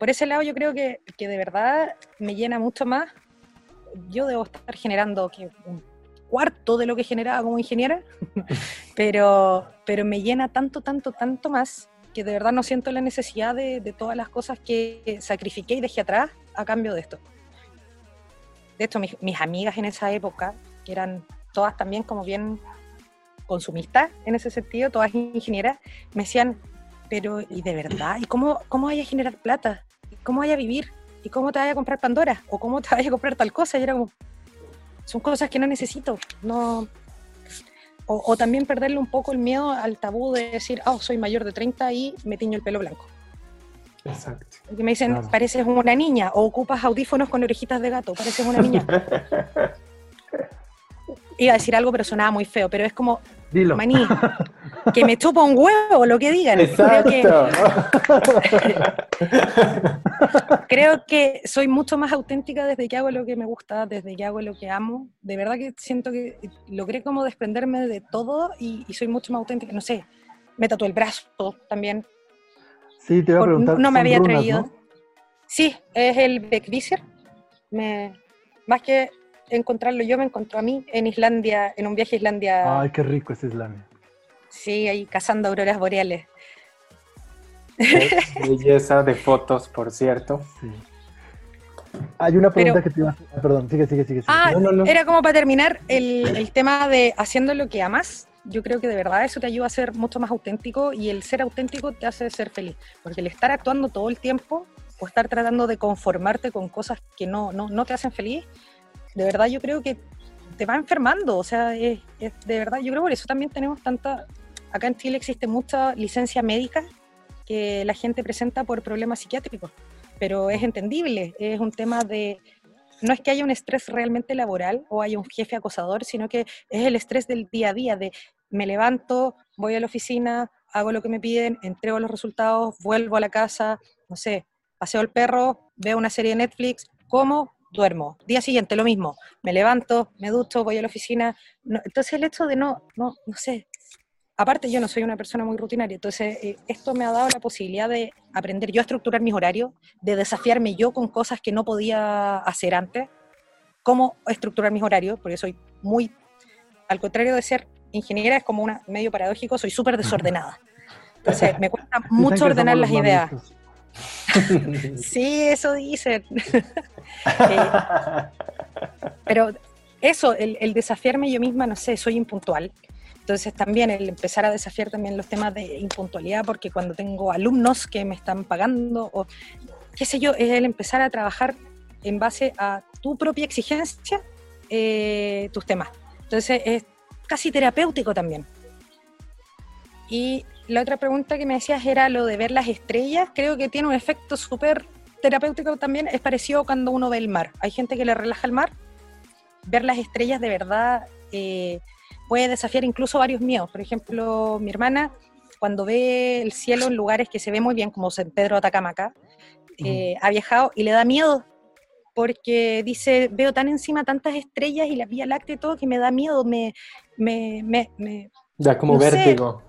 Speaker 1: por ese lado yo creo que, que de verdad me llena mucho más. Yo debo estar generando que un cuarto de lo que generaba como ingeniera, pero, pero me llena tanto, tanto, tanto más que de verdad no siento la necesidad de, de, todas las cosas que sacrifiqué y dejé atrás a cambio de esto. De hecho, mis, mis amigas en esa época, que eran todas también como bien consumistas en ese sentido, todas ingenieras, me decían, pero ¿y de verdad? ¿Y cómo, cómo vaya a generar plata? ¿Y ¿Cómo vaya a vivir? ¿Y cómo te vaya a comprar Pandora? ¿O cómo te vaya a comprar tal cosa? Y era como, son cosas que no necesito. No, o, también perderle un poco el miedo al tabú de decir, oh, soy mayor de 30 y me tiño el pelo blanco.
Speaker 2: Exacto.
Speaker 1: Porque me dicen, pareces una niña, o ocupas audífonos con orejitas de gato, pareces una niña. Iba a decir algo, pero sonaba muy feo, pero es como,
Speaker 3: Dilo.
Speaker 1: maní, que me chupa un huevo, lo que digan.
Speaker 2: Exacto.
Speaker 1: Creo que, soy mucho más auténtica desde que hago lo que me gusta, desde que hago lo que amo. De verdad que siento que logré como desprenderme de todo y, soy mucho más auténtica. No sé, me tatué el brazo también.
Speaker 3: Sí, te iba a preguntar.
Speaker 1: No me había atrevido. Sí, es el Beckvisser. Me, más que encontrarlo. Yo me encontré a mí en Islandia, en un viaje a Islandia.
Speaker 3: Ay, qué rico es Islandia.
Speaker 1: Sí, ahí cazando auroras boreales.
Speaker 2: belleza de fotos, por cierto. Sí.
Speaker 3: Hay una pregunta que te iba a hacer. Ah, perdón, sigue, sigue, sigue.
Speaker 1: Ah, era como para terminar el, el, tema de haciendo lo que amas. Yo creo que de verdad eso te ayuda a ser mucho más auténtico y el ser auténtico te hace ser feliz. Porque el estar actuando todo el tiempo o estar tratando de conformarte con cosas que no, no, no te hacen feliz, de verdad yo creo que te va enfermando. O sea, de verdad, yo creo que por eso también tenemos tanta. Acá en Chile existe mucha licencia médica que la gente presenta por problemas psiquiátricos pero es entendible, es un tema de, no es que haya un estrés realmente laboral o haya un jefe acosador, sino que es el estrés del día a día, de me levanto, voy a la oficina, hago lo que me piden, entrego los resultados, vuelvo a la casa, no sé, paseo el perro, veo una serie de Netflix, como, duermo. Día siguiente lo mismo, me levanto, me ducho, voy a la oficina. entonces el hecho de no, no, no sé, aparte yo no soy una persona muy rutinaria, entonces eh, esto me ha dado la posibilidad de aprender yo a estructurar mis horarios, de desafiarme yo con cosas que no podía hacer antes, cómo estructurar mis horarios, porque soy muy, al contrario de ser ingeniera, es como un medio paradójico, soy súper desordenada. Entonces me cuesta mucho ordenar las ideas. sí, eso dicen. Eh, pero eso, el, desafiarme yo misma, no sé, soy impuntual entonces también el empezar a desafiar también los temas de impuntualidad, porque cuando tengo alumnos que me están pagando, o qué sé yo, es el empezar a trabajar en base a tu propia exigencia eh, tus temas. Entonces es casi terapéutico también. Y la otra pregunta que me decías era lo de ver las estrellas. Creo que tiene un efecto súper terapéutico también. Es parecido cuando uno ve el mar. Hay gente que le relaja el mar. Ver las estrellas de verdad eh, puede desafiar incluso varios miedos. Por ejemplo, mi hermana, cuando ve el cielo en lugares que se ve muy bien, como San Pedro Atacamaca, eh, ha viajado y le da miedo porque dice, veo tan encima tantas estrellas y la Vía Láctea y todo que me da miedo, me... me, me,
Speaker 2: da como vértigo.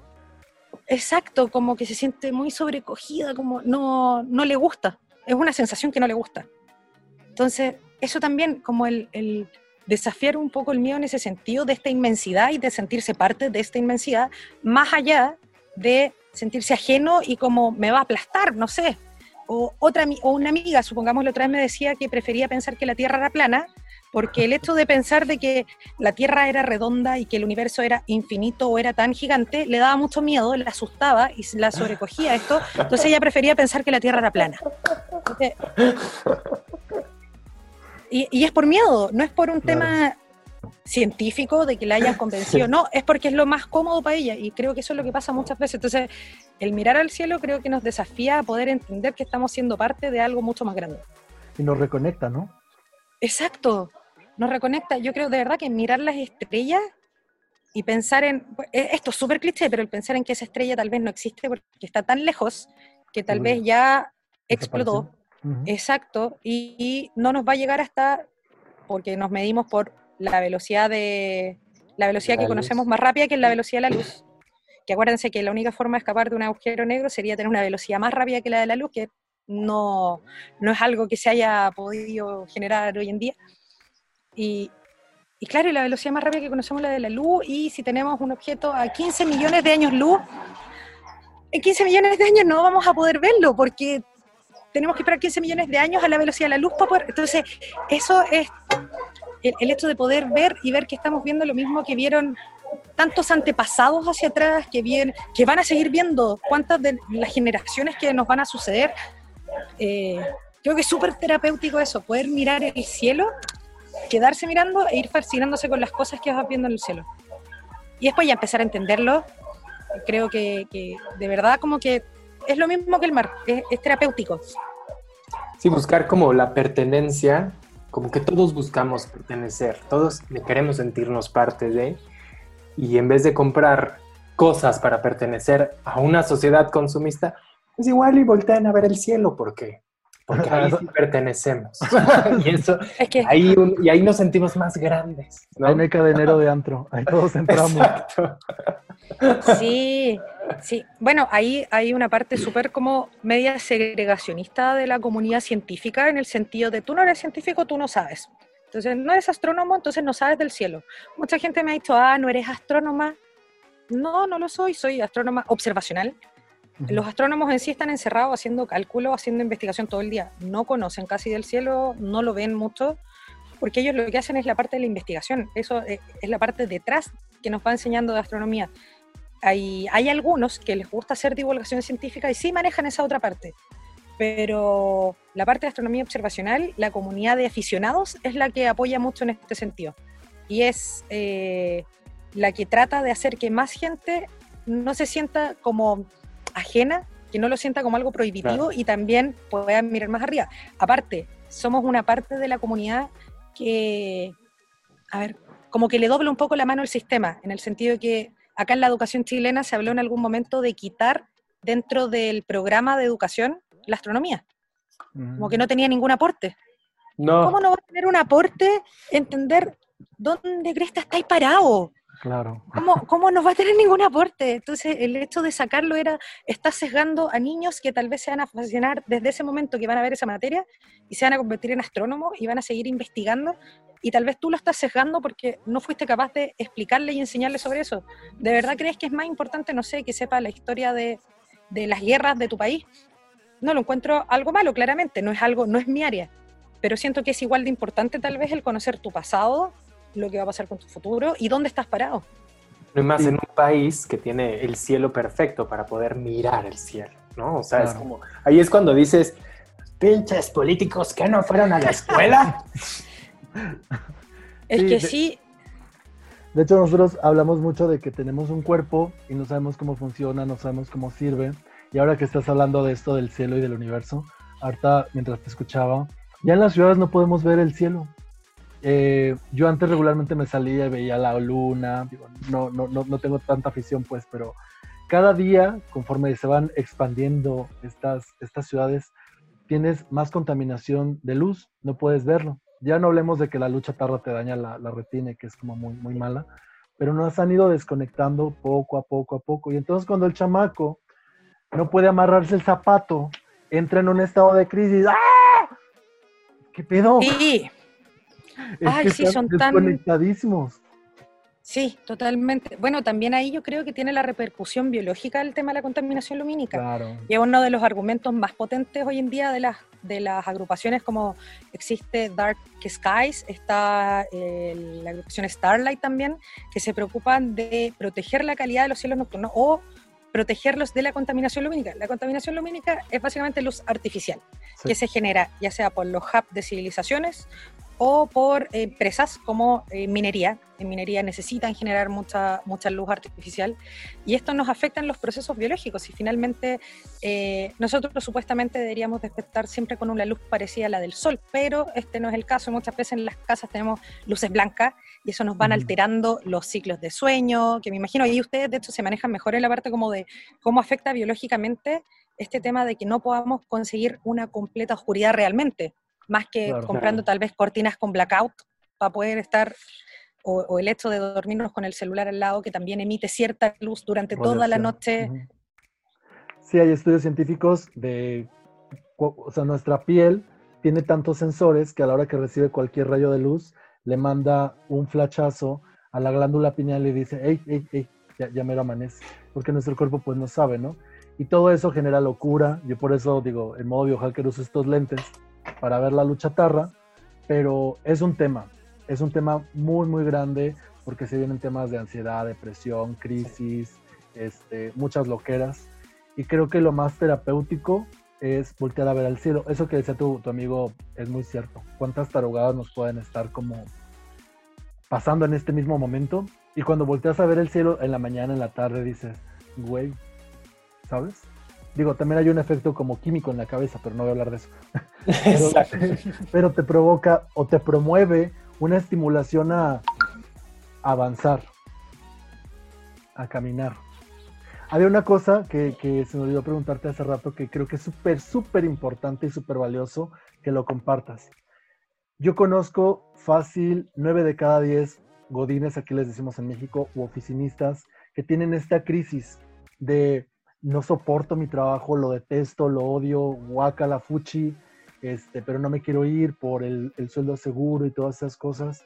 Speaker 1: Exacto, como que se siente muy sobrecogida, como no, no le gusta, es una sensación que no le gusta. Entonces, eso también, como el, el desafiar un poco el miedo en ese sentido de esta inmensidad y de sentirse parte de esta inmensidad, más allá de sentirse ajeno y como me va a aplastar, no sé. O, otra, o una amiga, supongamos la otra vez me decía que prefería pensar que la Tierra era plana, porque el hecho de pensar de que la Tierra era redonda y que el universo era infinito o era tan gigante, le daba mucho miedo, le asustaba y la sobrecogía esto, entonces ella prefería pensar que la Tierra era plana. Y, es por miedo, no es por un tema científico de que la hayan convencido, no, es porque es lo más cómodo para ella y creo que eso es lo que pasa muchas veces. Entonces, el mirar al cielo creo que nos desafía a poder entender que estamos siendo parte de algo mucho más grande.
Speaker 3: Y nos reconecta, ¿no?
Speaker 1: Exacto, nos reconecta. Yo creo de verdad que mirar las estrellas y pensar en, e, esto es súper cliché, pero el pensar en que esa estrella tal vez no existe porque está tan lejos que tal vez ya explotó. Exacto, y, no nos va a llegar hasta, porque nos medimos por la velocidad de la velocidad que conocemos más rápida que es la velocidad de la luz. Que acuérdense que la única forma de escapar de un agujero negro sería tener una velocidad más rápida que la de la luz, que no, no es algo que se haya podido generar hoy en día. Y, y claro, la velocidad más rápida que conocemos es la de la luz, y si tenemos un objeto a 15 millones de años luz, en 15 millones de años no vamos a poder verlo, porque tenemos que esperar 15 millones de años a la velocidad de la luz para poder... Entonces, eso es el, hecho de poder ver y ver que estamos viendo lo mismo que vieron tantos antepasados hacia atrás, que, vienen, que van a seguir viendo cuántas de las generaciones que nos van a suceder. Eh, creo que es súper terapéutico eso, poder mirar el cielo, quedarse mirando e ir fascinándose con las cosas que vas viendo en el cielo. Y después ya empezar a entenderlo, creo que, que de verdad como que es lo mismo que el mar, es, terapéutico.
Speaker 2: Sí, buscar como la pertenencia, como que todos buscamos pertenecer, todos queremos sentirnos parte de, y en vez de comprar cosas para pertenecer a una sociedad consumista, es igual y voltean a ver el cielo, ¿por qué? Porque ahí sí pertenecemos. y, eso, ahí y ahí nos sentimos más grandes.
Speaker 3: ¿no? Ahí no hay cadenero de antro, ahí todos entramos.
Speaker 1: Sí, sí. Bueno, ahí hay una parte súper como media segregacionista de la comunidad científica en el sentido de tú no eres científico, tú no sabes. Entonces, no eres astrónomo, entonces no sabes del cielo. Mucha gente me ha dicho, ah, no eres astrónoma. No, no lo soy, soy astrónoma observacional. Los astrónomos en sí están encerrados haciendo cálculos, haciendo investigación todo el día. No conocen casi del cielo, no lo ven mucho, porque ellos lo que hacen es la parte de la investigación. Eso eh, es la parte detrás que nos va enseñando de astronomía. Hay, hay algunos que les gusta hacer divulgación científica y sí manejan esa otra parte, pero la parte de astronomía observacional, la comunidad de aficionados es la que apoya mucho en este sentido. Y es eh, la que trata de hacer que más gente no se sienta como ajena, que no lo sienta como algo prohibitivo y también pueda mirar más arriba. Aparte, somos una parte de la comunidad que, a ver, como que le dobla un poco la mano al sistema, en el sentido de que acá en la educación chilena se habló en algún momento de quitar dentro del programa de educación la astronomía, como que no tenía ningún aporte. No. ¿Cómo no va a tener un aporte entender dónde crees que estáis parado?
Speaker 3: Claro.
Speaker 1: ¿Cómo, ¿Cómo no va a tener ningún aporte? Entonces, el hecho de sacarlo era, está sesgando a niños que tal vez se van a fascinar desde ese momento que van a ver esa materia y se van a convertir en astrónomos y van a seguir investigando y tal vez tú lo estás sesgando porque no fuiste capaz de explicarle y enseñarle sobre eso. ¿De verdad crees que es más importante, no sé, que sepa la historia de, de las guerras de tu país? No lo encuentro algo malo, claramente, no es algo, no es mi área, pero siento que es igual de importante tal vez el conocer tu pasado, lo que va a pasar con tu futuro y dónde estás parado.
Speaker 2: No más en un país que tiene el cielo perfecto para poder mirar el cielo, ¿no? O sea, es como, ahí es cuando dices, pinches políticos que no fueron a la escuela.
Speaker 1: es que sí.
Speaker 3: De hecho, nosotros hablamos mucho de que tenemos un cuerpo y no sabemos cómo funciona, no sabemos cómo sirve. Y ahora que estás hablando de esto del cielo y del universo, harta mientras te escuchaba, ya en las ciudades no podemos ver el cielo. Eh, yo antes regularmente me salía y veía la luna, no, no, no, no, tengo tanta afición pues, pero cada día, conforme se van expandiendo estas, estas ciudades, tienes más contaminación de luz, no puedes verlo. Ya no hablemos de que la lucha tarda te daña la, la retina, que es como muy, muy mala, pero nos han ido desconectando poco a poco a poco. Y entonces cuando el chamaco no puede amarrarse el zapato, entra en un estado de crisis. ¡Ah! ¿Qué pedo?
Speaker 1: Sí. Ay, sí, son tan
Speaker 3: desconectadísimos.
Speaker 1: Sí, totalmente. Bueno, también ahí yo creo que tiene la repercusión biológica el tema de la contaminación lumínica.
Speaker 3: Claro.
Speaker 1: Y es uno de los argumentos más potentes hoy en día de las, de las agrupaciones como existe Dark Skies, está eh, la agrupación Starlight también, que se preocupan de proteger la calidad de los cielos nocturnos o protegerlos de la contaminación lumínica. La contaminación lumínica es básicamente luz artificial, que se genera ya sea por los hubs de civilizaciones o por empresas como eh, minería. En minería necesitan generar mucha, mucha luz artificial y esto nos afecta en los procesos biológicos y finalmente eh, nosotros supuestamente deberíamos despertar siempre con una luz parecida a la del sol, pero este no es el caso. Muchas veces en las casas tenemos luces blancas y eso nos van alterando los ciclos de sueño, que me imagino ahí ustedes de hecho se manejan mejor en la parte como de cómo afecta biológicamente este tema de que no podamos conseguir una completa oscuridad realmente más que comprando tal vez cortinas con blackout para poder estar, o, el hecho de dormirnos con el celular al lado que también emite cierta luz durante toda la noche.
Speaker 3: Sí, hay estudios científicos de, o sea, nuestra piel tiene tantos sensores que a la hora que recibe cualquier rayo de luz, le manda un flachazo a la glándula pineal y dice, hey, hey, hey, ya, ya me lo amanece, porque nuestro cuerpo pues no sabe, ¿no? Y todo eso genera locura, yo por eso digo, en modo biohacker uso estos lentes, para ver la lucha tarra, pero es un tema, es un tema muy, muy grande porque se vienen temas de ansiedad, depresión, crisis, este, muchas loqueras. Y creo que lo más terapéutico es voltear a ver al cielo. Eso que decía tu, tu amigo es muy cierto. ¿Cuántas tarugadas nos pueden estar como pasando en este mismo momento? Y cuando volteas a ver el cielo en la mañana, en la tarde, dices, güey, ¿sabes? Digo, también hay un efecto como químico en la cabeza, pero no voy a hablar de eso. pero, te provoca o te promueve una estimulación a avanzar, a caminar. Había una cosa que, se me olvidó preguntarte hace rato que creo que es súper, súper importante y súper valioso que lo compartas. Yo conozco fácil nueve de cada diez godines, aquí les decimos en México, u oficinistas, que tienen esta crisis de no soporto mi trabajo, lo detesto, lo odio, la fuchi, este, pero no me quiero ir por el, el sueldo seguro y todas esas cosas.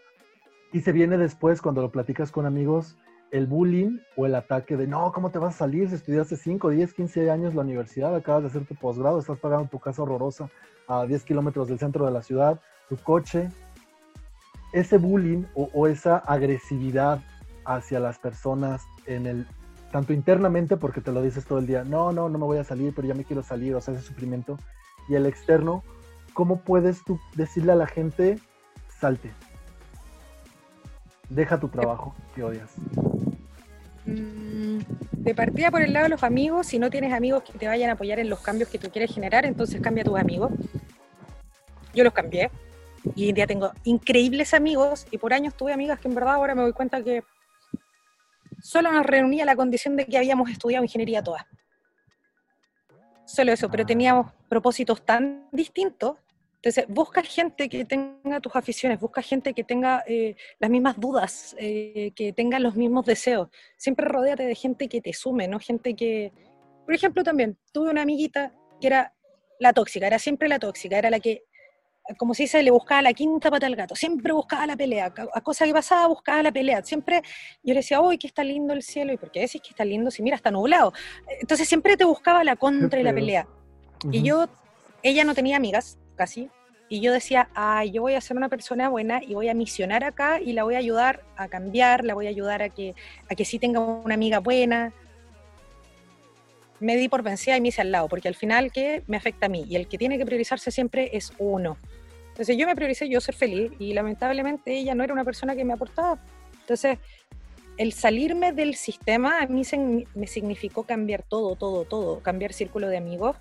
Speaker 3: Y se viene después, cuando lo platicas con amigos, el bullying o el ataque de, no, ¿cómo te vas a salir si estudiaste 5, 10, 15 años la universidad, acabas de hacer tu posgrado, estás pagando tu casa horrorosa a 10 kilómetros del centro de la ciudad, tu coche? Ese bullying o esa agresividad hacia las personas en el tanto internamente porque te lo dices todo el día, no, no, no me voy a salir, pero ya me quiero salir, o sea, ese sufrimiento, y el externo, ¿cómo puedes tú decirle a la gente, salte? Deja tu trabajo que odias.
Speaker 1: Mm, de partida por el lado de los amigos, si no tienes amigos que te vayan a apoyar en los cambios que tú quieres generar, entonces cambia a tus amigos. Yo los cambié y hoy en día tengo increíbles amigos y por años tuve amigas que en verdad ahora me doy cuenta que solo nos reunía la condición de que habíamos estudiado ingeniería todas. Solo eso, pero teníamos propósitos tan distintos. Entonces, busca gente que tenga tus aficiones, busca gente que tenga eh, las mismas dudas, eh, que tenga los mismos deseos. Siempre rodéate de gente que te sume, no gente que... Por ejemplo, también tuve una amiguita que era la tóxica, era siempre la tóxica, era la que como se dice, le buscaba la quinta pata al gato, siempre buscaba la pelea, a cosa que pasaba buscaba la pelea, siempre yo le decía, uy, que está lindo el cielo, ¿y por qué decís que está lindo si mira, está nublado? Entonces siempre te buscaba la contra y la pelea. Y yo, ella no tenía amigas, casi, y yo decía, ay, yo voy a ser una persona buena y voy a misionar acá y la voy a ayudar a cambiar, la voy a ayudar a que, a que sí tenga una amiga buena. Me di por vencida y me hice al lado, porque al final, ¿qué me afecta a mí? Y el que tiene que priorizarse siempre es uno. Entonces yo me prioricé yo ser feliz y lamentablemente ella no era una persona que me aportaba. Entonces el salirme del sistema a mí me significó cambiar todo, todo, todo, cambiar círculo de amigos.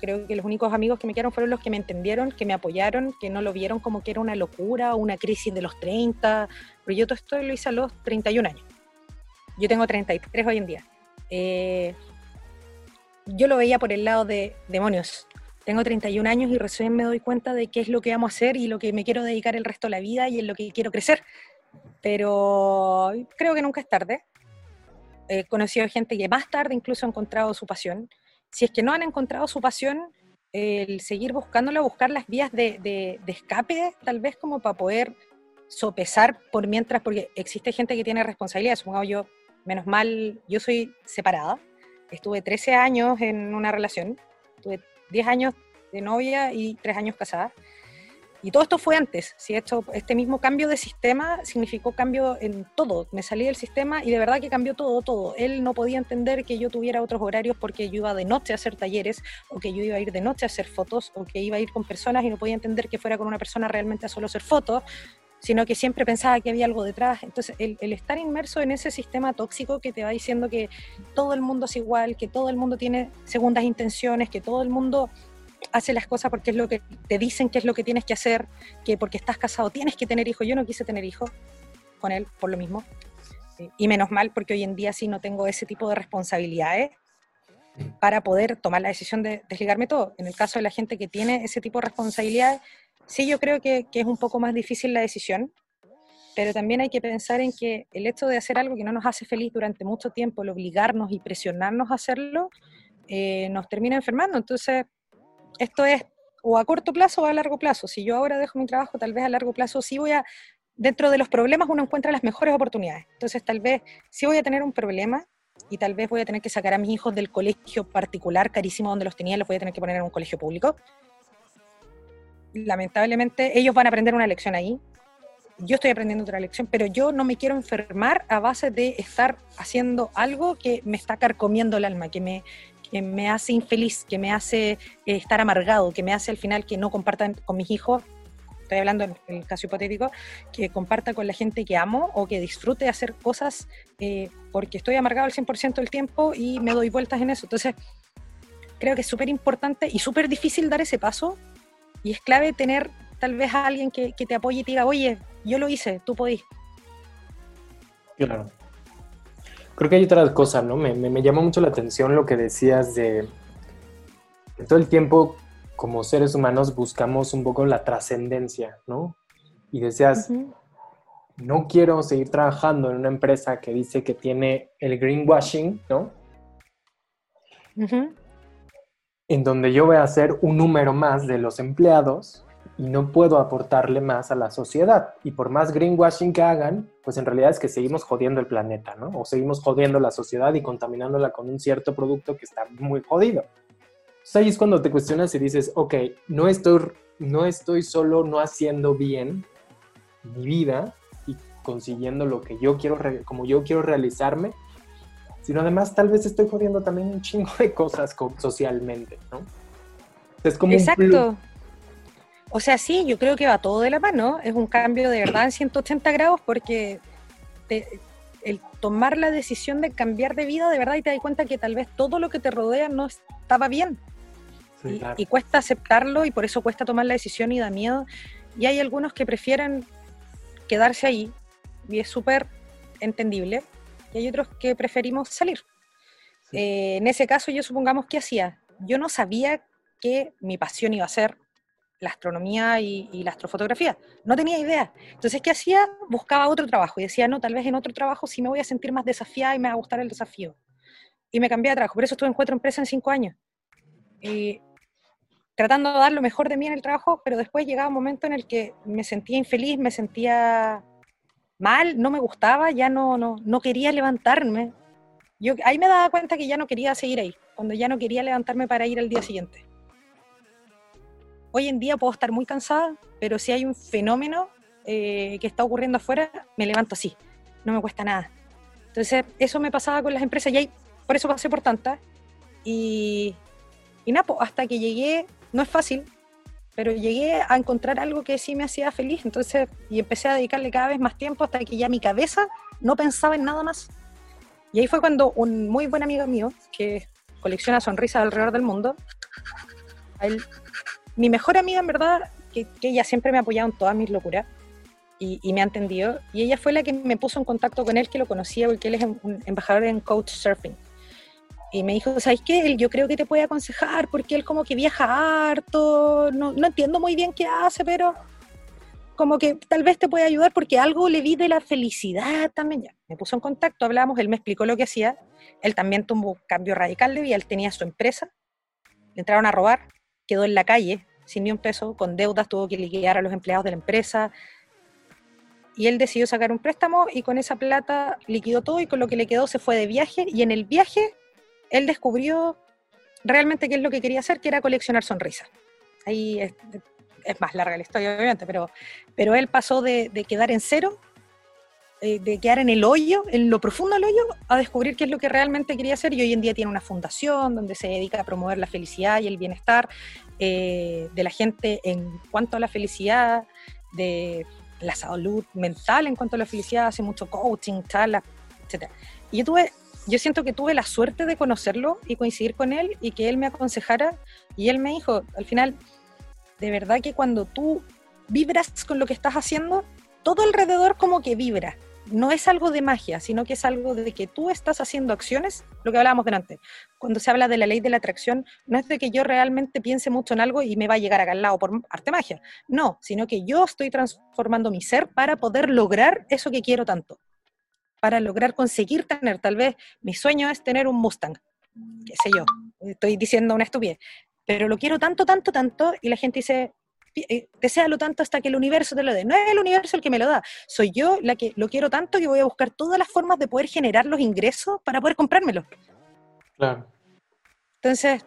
Speaker 1: Creo que los únicos amigos que me quedaron fueron los que me entendieron, que me apoyaron, que no lo vieron como que era una locura o una crisis de los 30. Pero yo todo esto lo hice a los 31 años. Yo tengo 33 hoy en día. Eh, yo lo veía por el lado de demonios tengo 31 años y recién me doy cuenta de qué es lo que amo hacer y lo que me quiero dedicar el resto de la vida y en lo que quiero crecer. Pero creo que nunca es tarde. He conocido gente que más tarde incluso ha encontrado su pasión. Si es que no han encontrado su pasión, el seguir buscándolo, buscar las vías de, de, de escape, tal vez como para poder sopesar por mientras, porque existe gente que tiene responsabilidad, supongo yo, menos mal, yo soy separada, estuve 13 años en una relación, tuve 10 años de novia y 3 años casada. Y todo esto fue antes, ¿sí? esto, este mismo cambio de sistema significó cambio en todo. Me salí del sistema y de verdad que cambió todo, todo. Él no podía entender que yo tuviera otros horarios porque yo iba de noche a hacer talleres o que yo iba a ir de noche a hacer fotos o que iba a ir con personas y no podía entender que fuera con una persona realmente a solo hacer fotos, sino que siempre pensaba que había algo detrás. Entonces, el, estar inmerso en ese sistema tóxico que te va diciendo que todo el mundo es igual, que todo el mundo tiene segundas intenciones, que todo el mundo hace las cosas porque es lo que te dicen que es lo que tienes que hacer, que porque estás casado tienes que tener hijos. Yo no quise tener hijos con él por lo mismo. Y menos mal porque hoy en día sí no tengo ese tipo de responsabilidades para poder tomar la decisión de desligarme todo. En el caso de la gente que tiene ese tipo de responsabilidades, sí yo creo que, es un poco más difícil la decisión, pero también hay que pensar en que el hecho de hacer algo que no nos hace feliz durante mucho tiempo, el obligarnos y presionarnos a hacerlo, eh, nos termina enfermando. Entonces, esto es o a corto plazo o a largo plazo. Si yo ahora dejo mi trabajo, tal vez a largo plazo sí voy a, dentro de los problemas uno encuentra las mejores oportunidades. Entonces tal vez sí voy a tener un problema y tal vez voy a tener que sacar a mis hijos del colegio particular carísimo donde los tenía, los voy a tener que poner en un colegio público. Lamentablemente ellos van a aprender una lección ahí. Yo estoy aprendiendo otra lección, pero yo no me quiero enfermar a base de estar haciendo algo que me está carcomiendo el alma, que me, que me hace infeliz, que me hace eh, estar amargado, que me hace al final que no compartan con mis hijos, estoy hablando en el caso hipotético, que comparta con la gente que amo o que disfrute hacer cosas eh, porque estoy amargado al 100% del tiempo y me doy vueltas en eso. Entonces, creo que es súper importante y súper difícil dar ese paso y es clave tener tal vez a alguien que, que te apoye y te diga, oye, yo lo hice, tú podís.
Speaker 2: Claro. Creo que hay otra cosa, ¿no? Me, me, me llama mucho la atención lo que decías de que todo el tiempo como seres humanos buscamos un poco la trascendencia, ¿no? Y decías, uh -huh. no quiero seguir trabajando en una empresa que dice que tiene el greenwashing, ¿no? Uh -huh. En donde yo voy a ser un número más de los empleados y no puedo aportarle más a la sociedad. Y por más greenwashing que hagan, pues en realidad es que seguimos jodiendo el planeta, ¿no? O seguimos jodiendo la sociedad y contaminándola con un cierto producto que está muy jodido. Entonces ahí es cuando te cuestionas y dices, ok, no estoy, no estoy solo no haciendo bien mi vida y consiguiendo lo que yo quiero, como yo quiero realizarme, sino además tal vez estoy jodiendo también un chingo de cosas socialmente, ¿no?
Speaker 1: Es como Exacto. o sea, sí, yo creo que va todo de la mano. Es un cambio de verdad en 180 grados porque el tomar la decisión de cambiar de vida de verdad y te das cuenta que tal vez todo lo que te rodea no estaba bien. y, y, cuesta aceptarlo y por eso cuesta tomar la decisión y da miedo. Y hay algunos que prefieren quedarse ahí y es súper entendible y hay otros que preferimos salir. Eh, en ese caso, yo supongamos que hacía. Yo no sabía que mi pasión iba a ser la astronomía y, la astrofotografía. No tenía idea. Entonces, ¿qué hacía? Buscaba otro trabajo y decía, no, tal vez en otro trabajo sí me voy a sentir más desafiada y me va a gustar el desafío. Y me cambié de trabajo. Por eso estuve en cuatro empresas en cinco años. Y tratando de dar lo mejor de mí en el trabajo, pero después llegaba un momento en el que me sentía infeliz, me sentía mal, no me gustaba, ya no, no, no quería levantarme. Yo ahí me daba cuenta que ya no quería seguir ahí, cuando ya no quería levantarme para ir al día siguiente. Hoy en día puedo estar muy cansada, pero si hay un fenómeno eh, que está ocurriendo afuera, me levanto así, no me cuesta nada. Entonces, eso me pasaba con las empresas y ahí, por eso pasé por tantas. Y, y nada, hasta que llegué, no es fácil, pero llegué a encontrar algo que sí me hacía feliz, entonces, y empecé a dedicarle cada vez más tiempo hasta que ya mi cabeza no pensaba en nada más. Y ahí fue cuando un muy buen amigo mío, que colecciona sonrisas alrededor del mundo, mi mejor amiga en verdad, que, ella siempre me ha apoyado en todas mis locuras, y, me ha entendido, y ella fue la que me puso en contacto con él, que lo conocía, porque él es embajador en Coach Surfing y me dijo, ¿sabes qué? Yo creo que te puede aconsejar porque él como que viaja harto, no, no entiendo muy bien qué hace, pero como que tal vez te puede ayudar porque algo le vi de la felicidad también. Ya, me puso en contacto, hablamos, él me explicó lo que hacía, él también tuvo un cambio radical de vida, él tenía su empresa, le entraron a robar, quedó en la calle sin ni un peso, con deudas, tuvo que liquidar a los empleados de la empresa, y él decidió sacar un préstamo y con esa plata liquidó todo y con lo que le quedó se fue de viaje y en el viaje él descubrió realmente qué es lo que quería hacer, que era coleccionar sonrisas. Ahí es, más larga la historia, obviamente, pero, pero él pasó de, quedar en cero, eh, de quedar en el hoyo, en lo profundo del hoyo, a descubrir qué es lo que realmente quería hacer y hoy en día tiene una fundación donde se dedica a promover la felicidad y el bienestar eh, de la gente en cuanto a la felicidad, de la salud mental en cuanto a la felicidad, hace mucho coaching, charlas, etc. Y yo tuve yo siento que tuve la suerte de conocerlo y coincidir con él y que él me aconsejara y él me dijo, al final, de verdad que cuando tú vibras con lo que estás haciendo, todo alrededor como que vibra. No es algo de magia, sino que es algo de que tú estás haciendo acciones, lo que hablábamos delante. Cuando se habla de la ley de la atracción, no es de que yo realmente piense mucho en algo y me va a llegar acá al lado por arte magia. No, sino que yo estoy transformando mi ser para poder lograr eso que quiero tanto para lograr conseguir tener, tal vez mi sueño es tener un Mustang, qué sé yo, estoy diciendo una estupidez, pero lo quiero tanto, tanto, tanto, y la gente dice, eh, deséalo tanto hasta que el universo te lo dé. No es el universo el que me lo da, soy yo la que lo quiero tanto que voy a buscar todas las formas de poder generar los ingresos para poder comprármelo.
Speaker 2: Claro.
Speaker 1: Entonces,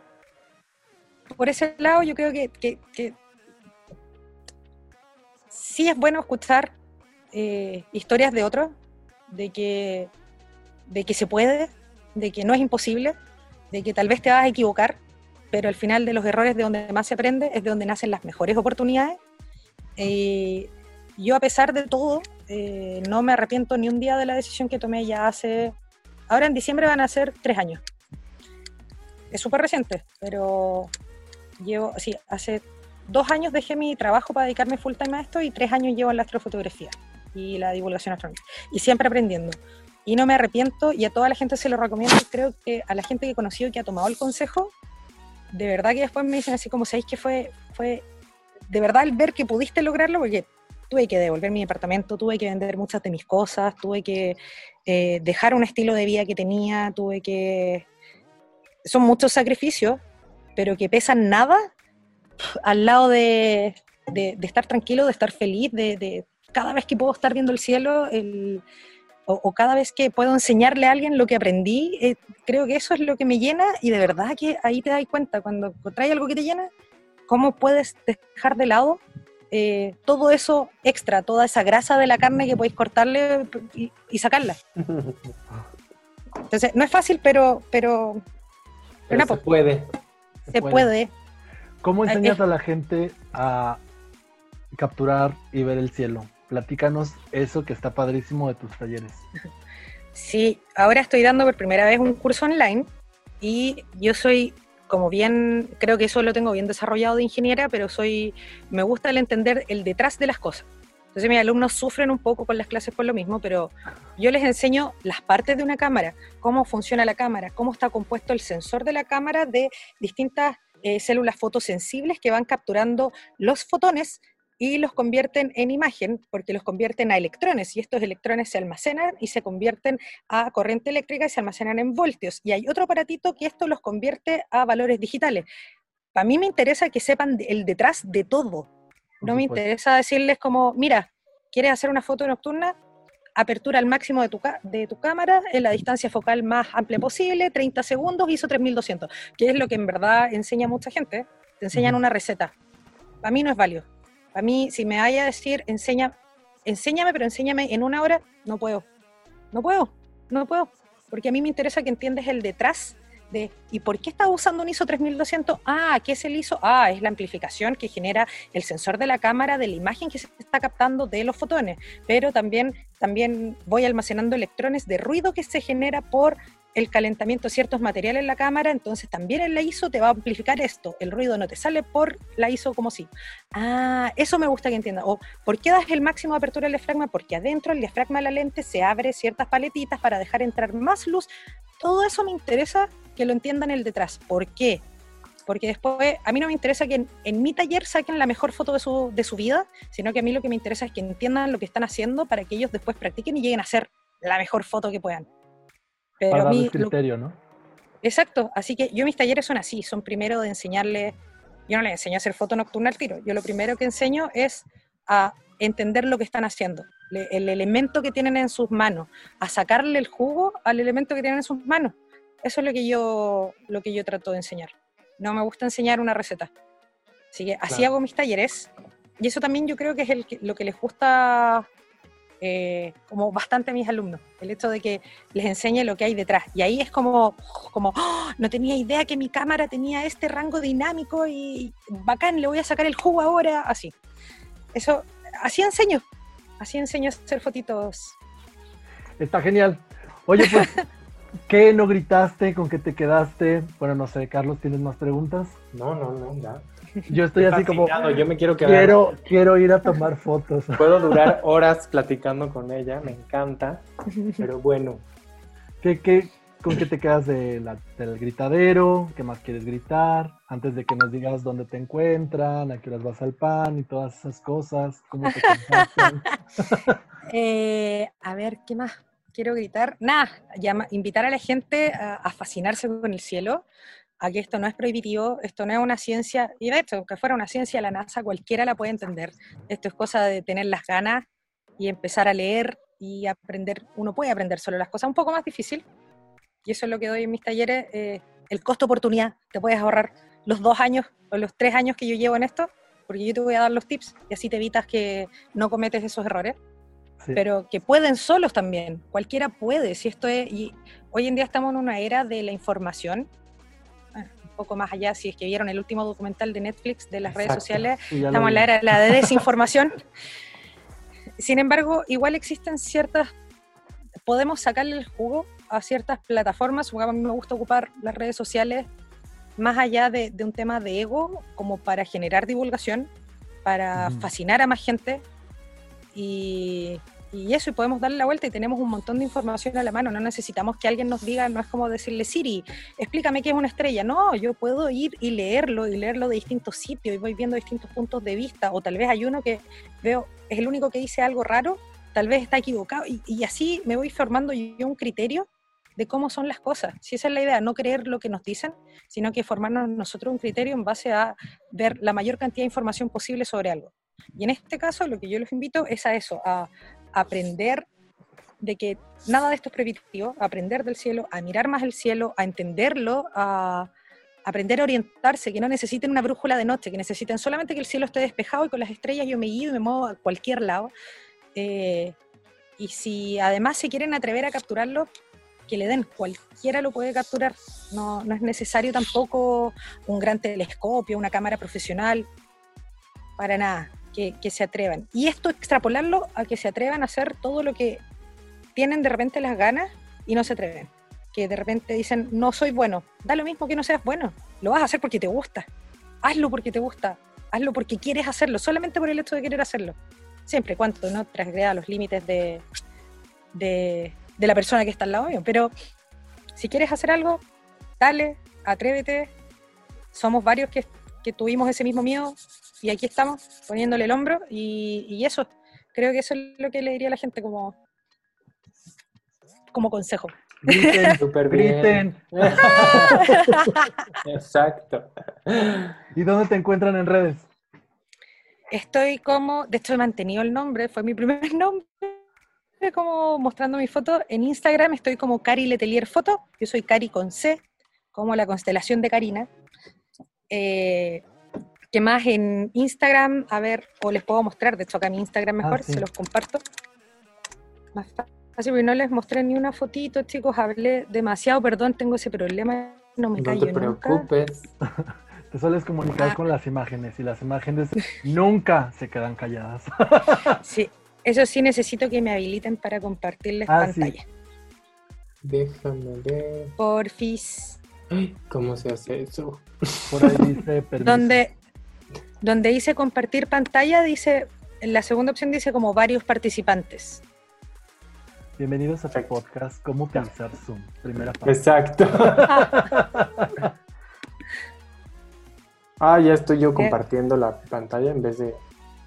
Speaker 1: por ese lado yo creo que, que, sí es bueno escuchar eh, historias de otros, de que, de que se puede, de que no es imposible, de que tal vez te vas a equivocar, pero al final de los errores de donde más se aprende es de donde nacen las mejores oportunidades. Eh, yo a pesar de todo, eh, no me arrepiento ni un día de la decisión que tomé ya hace, ahora en diciembre van a ser tres años. Es súper reciente, pero llevo, sí, hace dos años dejé mi trabajo para dedicarme full time a esto y tres años llevo en la astrofotografía y la divulgación astronómica. Y siempre aprendiendo. Y no me arrepiento y a toda la gente se lo recomiendo. Creo que a la gente que he conocido que ha tomado el consejo, de verdad que después me dicen así como, ¿sabéis que fue, fue de verdad el ver que pudiste lograrlo? Porque tuve que devolver mi departamento, tuve que vender muchas de mis cosas, tuve que eh, dejar un estilo de vida que tenía, tuve que... Son muchos sacrificios, pero que pesan nada al lado de, de, estar tranquilo, de estar feliz, de, de, cada vez que puedo estar viendo el cielo, el, o, cada vez que puedo enseñarle a alguien lo que aprendí, eh, creo que eso es lo que me llena y de verdad que ahí te das cuenta, cuando trae algo que te llena, cómo puedes dejar de lado eh, todo eso extra, toda esa grasa de la carne que podéis cortarle y, sacarla. Entonces, no es fácil, pero... pero,
Speaker 2: se puede.
Speaker 1: Se, puede.
Speaker 3: ¿Cómo enseñas a la gente a capturar y ver el cielo? Platícanos eso que está padrísimo de tus talleres.
Speaker 1: Sí, ahora estoy dando por primera vez un curso online y yo soy, como bien, creo que eso lo tengo bien desarrollado de ingeniera, pero soy, me gusta el entender el detrás de las cosas. Entonces mis alumnos sufren un poco con las clases por lo mismo, pero yo les enseño las partes de una cámara, cómo funciona la cámara, cómo está compuesto el sensor de la cámara de distintas eh, células fotosensibles que van capturando los fotones y los convierten en imagen porque los convierten a electrones y estos electrones se almacenan y se convierten a corriente eléctrica y se almacenan en voltios. Y hay otro aparatito que esto los convierte a valores digitales. Para mí me interesa que sepan el detrás de todo. No me interesa decirles como, mira, ¿quieres hacer una foto nocturna? Apertura al máximo de tu, de tu cámara en la distancia focal más amplia posible, 30 segundos, ISO 3200, que es lo que en verdad enseña mucha gente. Te enseñan una receta. Para mí no es válido a mí, si me vaya a decir, enseña, enséñame, pero enséñame en una hora, no puedo. No puedo, no puedo. Porque a mí me interesa que entiendes el detrás ¿y por qué estás usando un ISO 3200? Ah, ¿qué es el ISO? Ah, es la amplificación que genera el sensor de la cámara de la imagen que se está captando de los fotones. Pero también, también voy almacenando electrones de ruido que se genera por el calentamiento de ciertos materiales en la cámara, entonces también en la ISO te va a amplificar esto. El ruido no te sale por la ISO como si. Ah, eso me gusta que entienda. O, ¿por qué das el máximo de apertura del diafragma? Porque adentro el diafragma de la lente se abre ciertas paletitas para dejar entrar más luz. Todo eso me interesa que lo entiendan el detrás. ¿Por qué? Porque después, a mí no me interesa que en, mi taller saquen la mejor foto de su, de su vida, sino que a mí lo que me interesa es que entiendan lo que están haciendo para que ellos después practiquen y lleguen a hacer la mejor foto que puedan.
Speaker 3: Pero Para criterio, ¿no?
Speaker 1: Exacto, así que yo mis talleres son así, son primero de enseñarle, yo no les enseño a hacer foto nocturna al tiro, yo lo primero que enseño es a entender lo que están haciendo, el elemento que tienen en sus manos, a sacarle el jugo al elemento que tienen en sus manos. Eso es lo que yo, lo que yo trato de enseñar. No me gusta enseñar una receta. Así que así hago mis talleres. Y eso también yo creo que es el, lo que les gusta eh, como bastante a mis alumnos, el hecho de que les enseñe lo que hay detrás. Y ahí es como, como ¡oh! no tenía idea que mi cámara tenía este rango dinámico y bacán, le voy a sacar el jugo ahora, así. Eso, así enseño, así enseño a hacer fotitos.
Speaker 3: Está genial. Oye, pues, ¿qué no gritaste? ¿Con qué te quedaste? Bueno, no sé, Carlos, ¿tienes más preguntas?
Speaker 2: No, no, no, ya.
Speaker 3: Yo estoy así como.
Speaker 2: Yo me quiero quedar.
Speaker 3: Quiero, quiero ir a tomar fotos.
Speaker 2: Puedo durar horas platicando con ella, me encanta. Pero bueno.
Speaker 3: ¿Qué, qué, con qué te quedas de la, del gritadero? ¿Qué más quieres gritar? Antes de que nos digas dónde te encuentran, a qué horas vas al pan y todas esas cosas. ¿Cómo te
Speaker 1: eh, a ver, ¿qué más? Quiero gritar. Nada, invitar a la gente a fascinarse con el cielo aquí esto no es prohibitivo, esto no es una ciencia, y de hecho, aunque fuera una ciencia, la NASA cualquiera la puede entender. Esto es cosa de tener las ganas y empezar a leer y aprender. Uno puede aprender solo las cosas un poco más difícil, y eso es lo que doy en mis talleres. Eh, el costo oportunidad, te puedes ahorrar los dos años o los tres años que yo llevo en esto, porque yo te voy a dar los tips y así te evitas que no cometes esos errores. Pero que pueden solos también, cualquiera puede, si esto es, y hoy en día estamos en una era de la información, poco más allá, si es que vieron el último documental de Netflix de las redes sociales, estamos en la era de la desinformación. Sin embargo, igual existen ciertas, podemos sacarle el jugo a ciertas plataformas, a mí me gusta ocupar las redes sociales más allá de, un tema de ego, como para generar divulgación, para fascinar a más gente y, y eso, y podemos darle la vuelta y tenemos un montón de información a la mano. No necesitamos que alguien nos diga, no es como decirle, Siri, explícame qué es una estrella. No, yo puedo ir y leerlo y leerlo de distintos sitios y voy viendo distintos puntos de vista. O tal vez hay uno que veo, es el único que dice algo raro, tal vez está equivocado. Y, así me voy formando yo un criterio de cómo son las cosas. Si esa es la idea, no creer lo que nos dicen, sino que formarnos nosotros un criterio en base a ver la mayor cantidad de información posible sobre algo. Y en este caso, lo que yo los invito es a eso, a aprender de que nada de esto es prohibitivo, aprender del cielo, a mirar más el cielo, a entenderlo, a aprender a orientarse, que no necesiten una brújula de noche, que necesiten solamente que el cielo esté despejado y con las estrellas yo me guío y me muevo a cualquier lado. Eh, y si además se quieren atrever a capturarlo, que le den, cualquiera lo puede capturar. No, no es necesario tampoco un gran telescopio, una cámara profesional, para nada, que, que, se atrevan. Y esto extrapolarlo a que se atrevan a hacer todo lo que tienen de repente las ganas y no se atreven. Que de repente dicen, no soy bueno. Da lo mismo que no seas bueno. Lo vas a hacer porque te gusta. Hazlo porque te gusta. Hazlo porque quieres hacerlo, solamente por el hecho de querer hacerlo siempre cuanto no transgreda los límites de, de, la persona que está al lado mío. Pero si quieres hacer algo, dale, atrévete. Somos varios que, tuvimos ese mismo miedo y aquí estamos poniéndole el hombro y, eso, creo que eso es lo que le diría a la gente como, como consejo.
Speaker 2: Griten, super griten. Exacto.
Speaker 3: ¿Y dónde te encuentran en redes?
Speaker 1: Estoy como, de hecho he mantenido el nombre, fue mi primer nombre, como mostrando mi foto. En Instagram estoy como Cari Letelier Foto, yo soy Cari con C, como la constelación de Karina. Eh, ¿Qué más en Instagram? A ver, o les puedo mostrar, de hecho acá mi Instagram mejor, ah, se los comparto. Más fácil, porque no les mostré ni una fotito, chicos, hablé demasiado, perdón, tengo ese problema, no me callo
Speaker 2: No te preocupes.
Speaker 3: Te sueles comunicar ah. con las imágenes y las imágenes nunca se quedan calladas.
Speaker 1: sí, eso sí necesito que me habiliten para compartirles ah, pantalla.
Speaker 2: Déjame ver.
Speaker 1: Porfis.
Speaker 2: ¿Cómo se hace eso?
Speaker 3: Por ahí dice permiso.
Speaker 1: Donde, donde dice compartir pantalla, dice, en la segunda opción dice como varios participantes.
Speaker 3: Bienvenidos a tu podcast, ¿Cómo utilizar Zoom? Primera parte.
Speaker 2: Exacto. Ah, ya estoy yo eh. compartiendo la pantalla en vez de.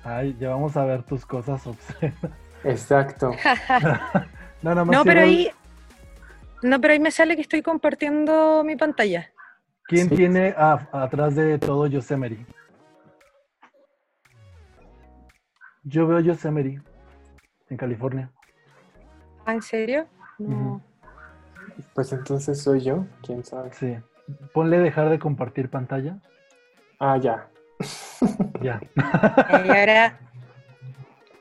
Speaker 3: Ay, ya vamos a ver tus cosas
Speaker 2: Exacto.
Speaker 1: no, no, pero ahí. No, pero ahí me sale que estoy compartiendo mi pantalla.
Speaker 3: ¿Quién tiene atrás de todo Yosemite? Yo veo Yosemite en California.
Speaker 1: ¿Ah, en serio? No.
Speaker 2: Pues entonces soy yo, quién sabe.
Speaker 3: Sí. Ponle dejar de compartir pantalla.
Speaker 2: Ah, ya.
Speaker 3: Ya.
Speaker 1: Y ahora.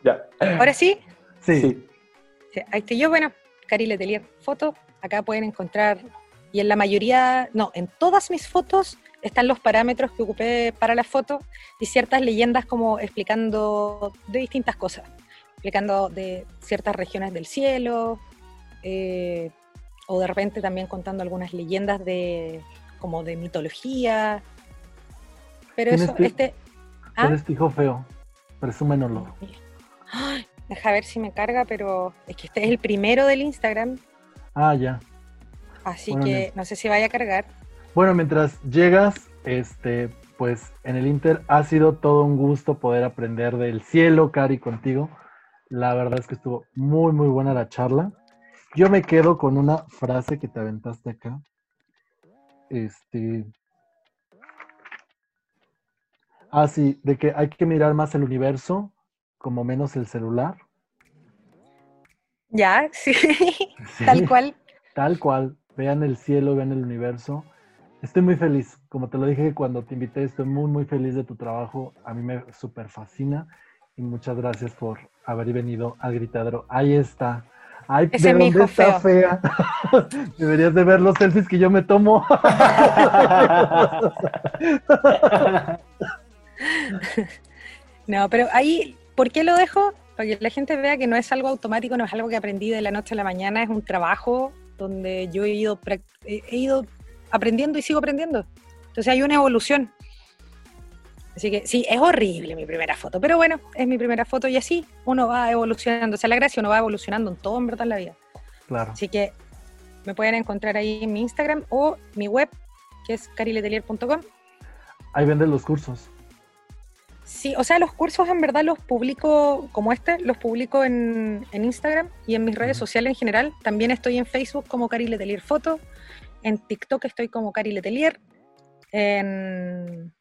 Speaker 2: Ya.
Speaker 1: ¿Ahora sí?
Speaker 3: Sí.
Speaker 1: Ahí estoy yo, bueno, Cari Letelier, foto. Acá pueden encontrar, y en la mayoría, no, en todas mis fotos están los parámetros que ocupé para la foto y ciertas leyendas como explicando de distintas cosas, explicando de ciertas regiones del cielo, eh, o de repente también contando algunas leyendas de como de mitología, pero eso, este.
Speaker 3: ¿ah? Eres hijo feo, presúmenoslo.
Speaker 1: deja ver si me carga, pero es que este es el primero del Instagram.
Speaker 3: Ah, ya.
Speaker 1: Así que no sé si vaya a cargar.
Speaker 3: Bueno, mientras llegas, este, pues en el Inter ha sido todo un gusto poder aprender del cielo, Cari, contigo. La verdad es que estuvo muy, muy buena la charla. Yo me quedo con una frase que te aventaste acá. Este, Ah, sí, de que hay que mirar más el universo, como menos el celular.
Speaker 1: Ya, sí, tal cual.
Speaker 3: Tal cual, vean el cielo, vean el universo. Estoy muy feliz, como te lo dije cuando te invité, estoy muy, muy feliz de tu trabajo. A mí me súper fascina y muchas gracias por haber venido al gritadero. Ahí está. Ay,
Speaker 1: Ese ¿de dónde está
Speaker 3: fea? Deberías de ver los selfies que yo me tomo.
Speaker 1: no, pero ahí, ¿por qué lo dejo? Para que la gente vea que no es algo automático, no es algo que aprendí de la noche a la mañana, es un trabajo donde yo he ido, he ido aprendiendo y sigo aprendiendo. Entonces hay una evolución. Así que sí, es horrible mi primera foto, pero bueno, es mi primera foto y así uno va evolucionando. O sea, la gracia uno va evolucionando en todo en verdad en la vida.
Speaker 3: Claro.
Speaker 1: Así que me pueden encontrar ahí en mi Instagram o mi web, que es cariletelier.com.
Speaker 3: Ahí venden los cursos.
Speaker 1: Sí, o sea, los cursos en verdad los publico como este, los publico en, en Instagram y en mis redes sociales en general. También estoy en Facebook como Cari Letelier Foto, en TikTok estoy como Cari Letelier, en...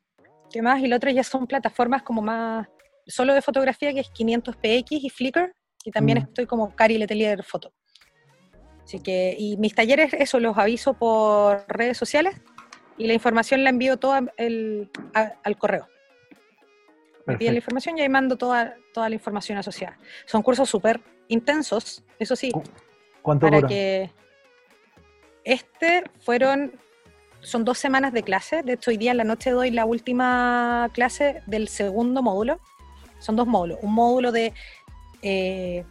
Speaker 1: ¿Qué más? Y lo otro ya son plataformas como más solo de fotografía, que es 500px y Flickr, y también
Speaker 2: Mm.
Speaker 1: estoy como Cari Letelier Foto. Así que, y mis talleres, eso los aviso por redes sociales y la información la envío toda el- a- al correo. Me piden la información y ahí mando toda, toda la información asociada. Son cursos súper intensos, eso sí,
Speaker 3: ¿Cuánto
Speaker 1: para
Speaker 3: dura?
Speaker 1: que este fueron, son dos semanas de clase, de hecho hoy día en la noche doy la última clase del segundo módulo, son dos módulos, un módulo de eh,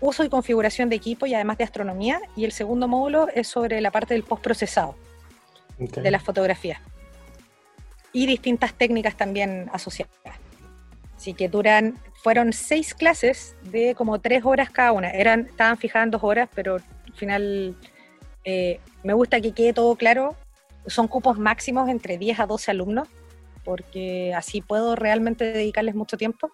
Speaker 1: uso y configuración de equipo y además de astronomía, y el segundo módulo es sobre la parte del postprocesado
Speaker 2: Ok.
Speaker 1: de las fotografías. Y distintas técnicas también asociadas. Así que duran, fueron seis clases de como tres horas cada una. Eran, estaban fijadas en dos horas, pero al final eh, me gusta que quede todo claro. Son cupos máximos entre 10 a 12 alumnos, porque así puedo realmente dedicarles mucho tiempo.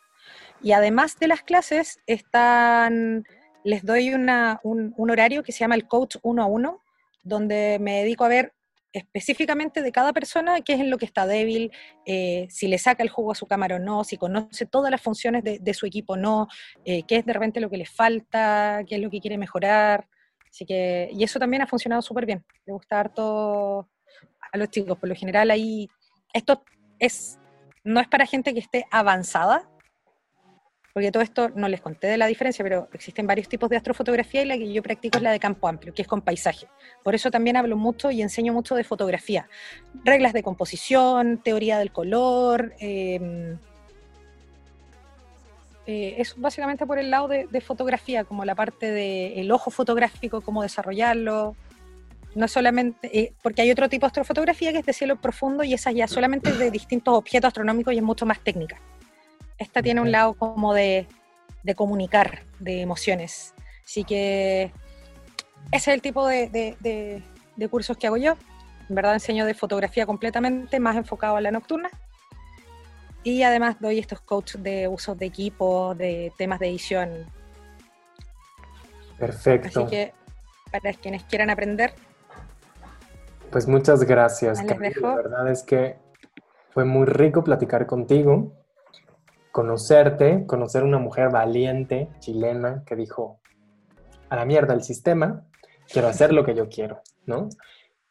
Speaker 1: Y además de las clases, están, les doy un, horario que se llama el coach uno a uno, donde me dedico a ver específicamente de cada persona qué es en lo que está débil, eh, si le saca el jugo a su cámara o no, si conoce todas las funciones de, de su equipo o no, eh, qué es de repente lo que le falta, qué es lo que quiere mejorar. Así que, y eso también ha funcionado súper bien. Le gusta harto a los chicos. Por lo general ahí, esto es, no es para gente que esté avanzada, porque todo esto no les conté de la diferencia, pero existen varios tipos de astrofotografía y la que yo practico es la de campo amplio, que es con paisaje. Por eso también hablo mucho y enseño mucho de fotografía. Reglas de composición, teoría del color. eh, eh, eso básicamente por el lado de, de fotografía, como la parte del ojo fotográfico, cómo desarrollarlo. No solamente, eh, porque hay otro tipo de astrofotografía que es de cielo profundo y esa ya solamente es de distintos objetos astronómicos y es mucho más técnica. Esta tiene un lado como de, de comunicar, de emociones. Así que ese es el tipo de, de- de- de cursos que hago yo. En verdad enseño de fotografía completamente, más enfocado a la nocturna. Y además doy estos coaches de usos de equipo, de temas de edición.
Speaker 2: Perfecto.
Speaker 1: Así que para quienes quieran aprender,
Speaker 2: Pues muchas gracias.
Speaker 1: Ahí les dejo.
Speaker 2: La verdad es que fue muy rico platicar contigo, conocerte, conocer una mujer valiente, chilena, que dijo, a la mierda el sistema, quiero hacer lo que yo quiero, ¿no?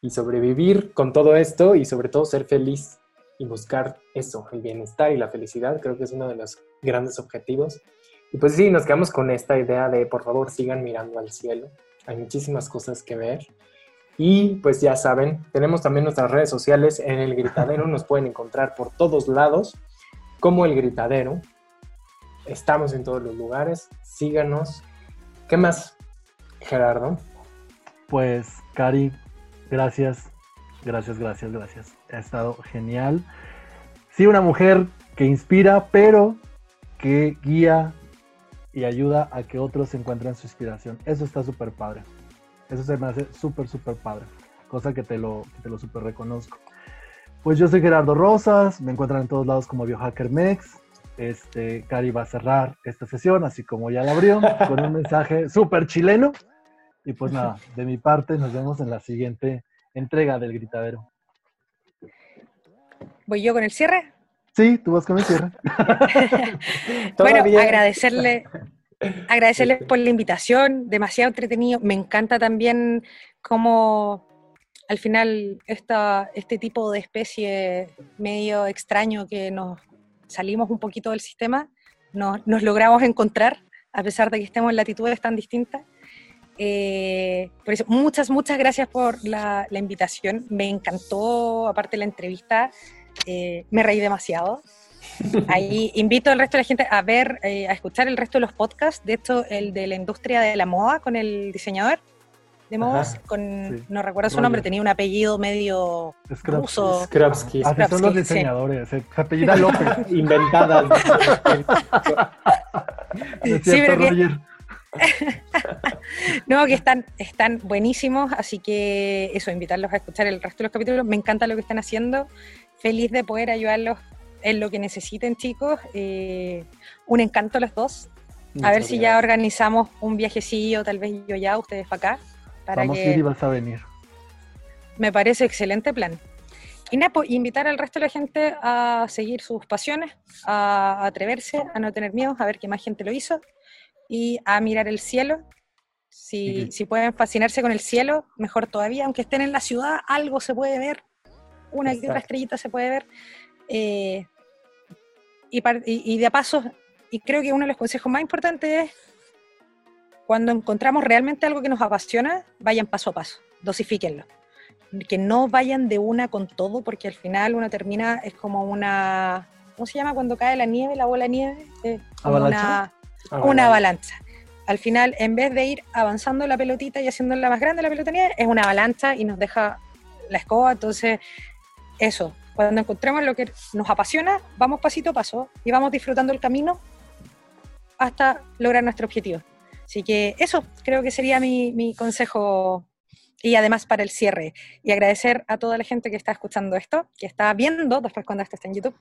Speaker 2: Y sobrevivir con todo esto y sobre todo ser feliz y buscar eso, el bienestar y la felicidad, creo que es uno de los grandes objetivos. Y pues sí, nos quedamos con esta idea de, por favor, sigan mirando al cielo. Hay muchísimas cosas que ver. Y pues ya saben, tenemos también nuestras redes sociales en el gritadero, nos pueden encontrar por todos lados como el gritadero. Estamos en todos los lugares, síganos. ¿Qué más, Gerardo?
Speaker 3: Pues, Cari, gracias, gracias, gracias, gracias. Ha estado genial. Sí, una mujer que inspira, pero que guía y ayuda a que otros encuentren su inspiración. Eso está súper padre. Eso se me hace súper, súper padre. Cosa que te lo, lo súper reconozco. Pues yo soy Gerardo Rosas, me encuentran en todos lados como Biohacker Mex. Este, Cari va a cerrar esta sesión, así como ya la abrió, con un mensaje súper chileno. Y pues nada, de mi parte nos vemos en la siguiente entrega del gritadero.
Speaker 1: Voy yo con el cierre.
Speaker 3: Sí, tú vas con el cierre.
Speaker 1: Bueno, agradecerle, agradecerles por la invitación, demasiado entretenido. Me encanta también cómo al final esta, este tipo de especie medio extraño que nos salimos un poquito del sistema, nos, nos logramos encontrar, a pesar de que estemos en latitudes tan distintas. Eh, por eso, muchas, muchas gracias por la, la invitación. Me encantó, aparte la entrevista, eh, me reí demasiado. Ahí invito al resto de la gente a ver, eh, a escuchar el resto de los podcasts. De hecho, el de la industria de la moda con el diseñador de modas,
Speaker 2: Ajá,
Speaker 1: con,
Speaker 3: sí.
Speaker 1: no recuerdo su
Speaker 3: Roger.
Speaker 1: nombre, tenía un apellido medio
Speaker 3: Scraps.
Speaker 1: ruso.
Speaker 2: Skrapsky.
Speaker 3: Así son los
Speaker 1: sí.
Speaker 3: diseñadores. Se se apellida López.
Speaker 2: Inventadas.
Speaker 3: ¿No es
Speaker 1: Sí,
Speaker 3: cierto,
Speaker 1: pero que-? No, que están, están buenísimos, así que eso, invitarlos a escuchar el resto de los capítulos. Me encanta lo que están haciendo. Feliz de poder ayudarlos en lo que necesiten, chicos. Eh, un encanto los dos. a ver si ya organizamos un viajecillo, tal vez yo ya, ustedes para acá. Para
Speaker 3: Vamos a ir y vas a venir.
Speaker 1: Me parece excelente plan. Y nada, pues, invitar al resto de la gente a seguir sus pasiones, a atreverse, a no tener miedo, a ver qué más gente lo hizo y a mirar el cielo. Si, si pueden fascinarse con el cielo, mejor todavía, aunque estén en la ciudad, algo se puede ver, una que otra estrellita se puede ver. Eh, y, y, de paso, y creo que uno de los consejos más importantes es, cuando encontramos realmente algo que nos apasiona, vayan paso a paso, dosifíquenlo. Que no vayan de una con todo, porque al final uno termina, es como una, ¿cómo se llama cuando cae la nieve, la bola de nieve?
Speaker 3: ¿Avalancha?
Speaker 1: Una, una avalancha. Al final, en vez de ir avanzando la pelotita y haciéndola más grande la pelota de nieve, es una avalancha y nos deja la escoba. Entonces, eso, cuando encontremos lo que nos apasiona, vamos pasito a paso y vamos disfrutando el camino hasta lograr nuestro objetivo. Así que eso creo que sería mi, consejo y además para el cierre. Y agradecer a toda la gente que está escuchando esto, que está viendo después cuando esto está en YouTube,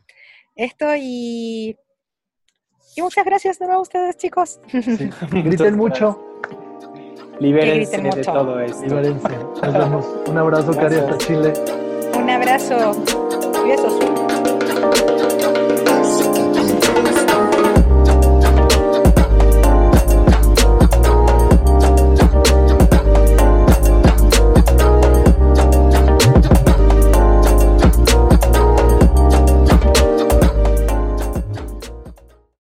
Speaker 1: esto y, y muchas gracias de nuevo a ustedes chicos.
Speaker 3: Griten mucho.
Speaker 2: Libérense de todo esto.
Speaker 3: Libérense. Nos vemos. Un abrazo, Cari, hasta Chile.
Speaker 1: Un abrazo. Besos.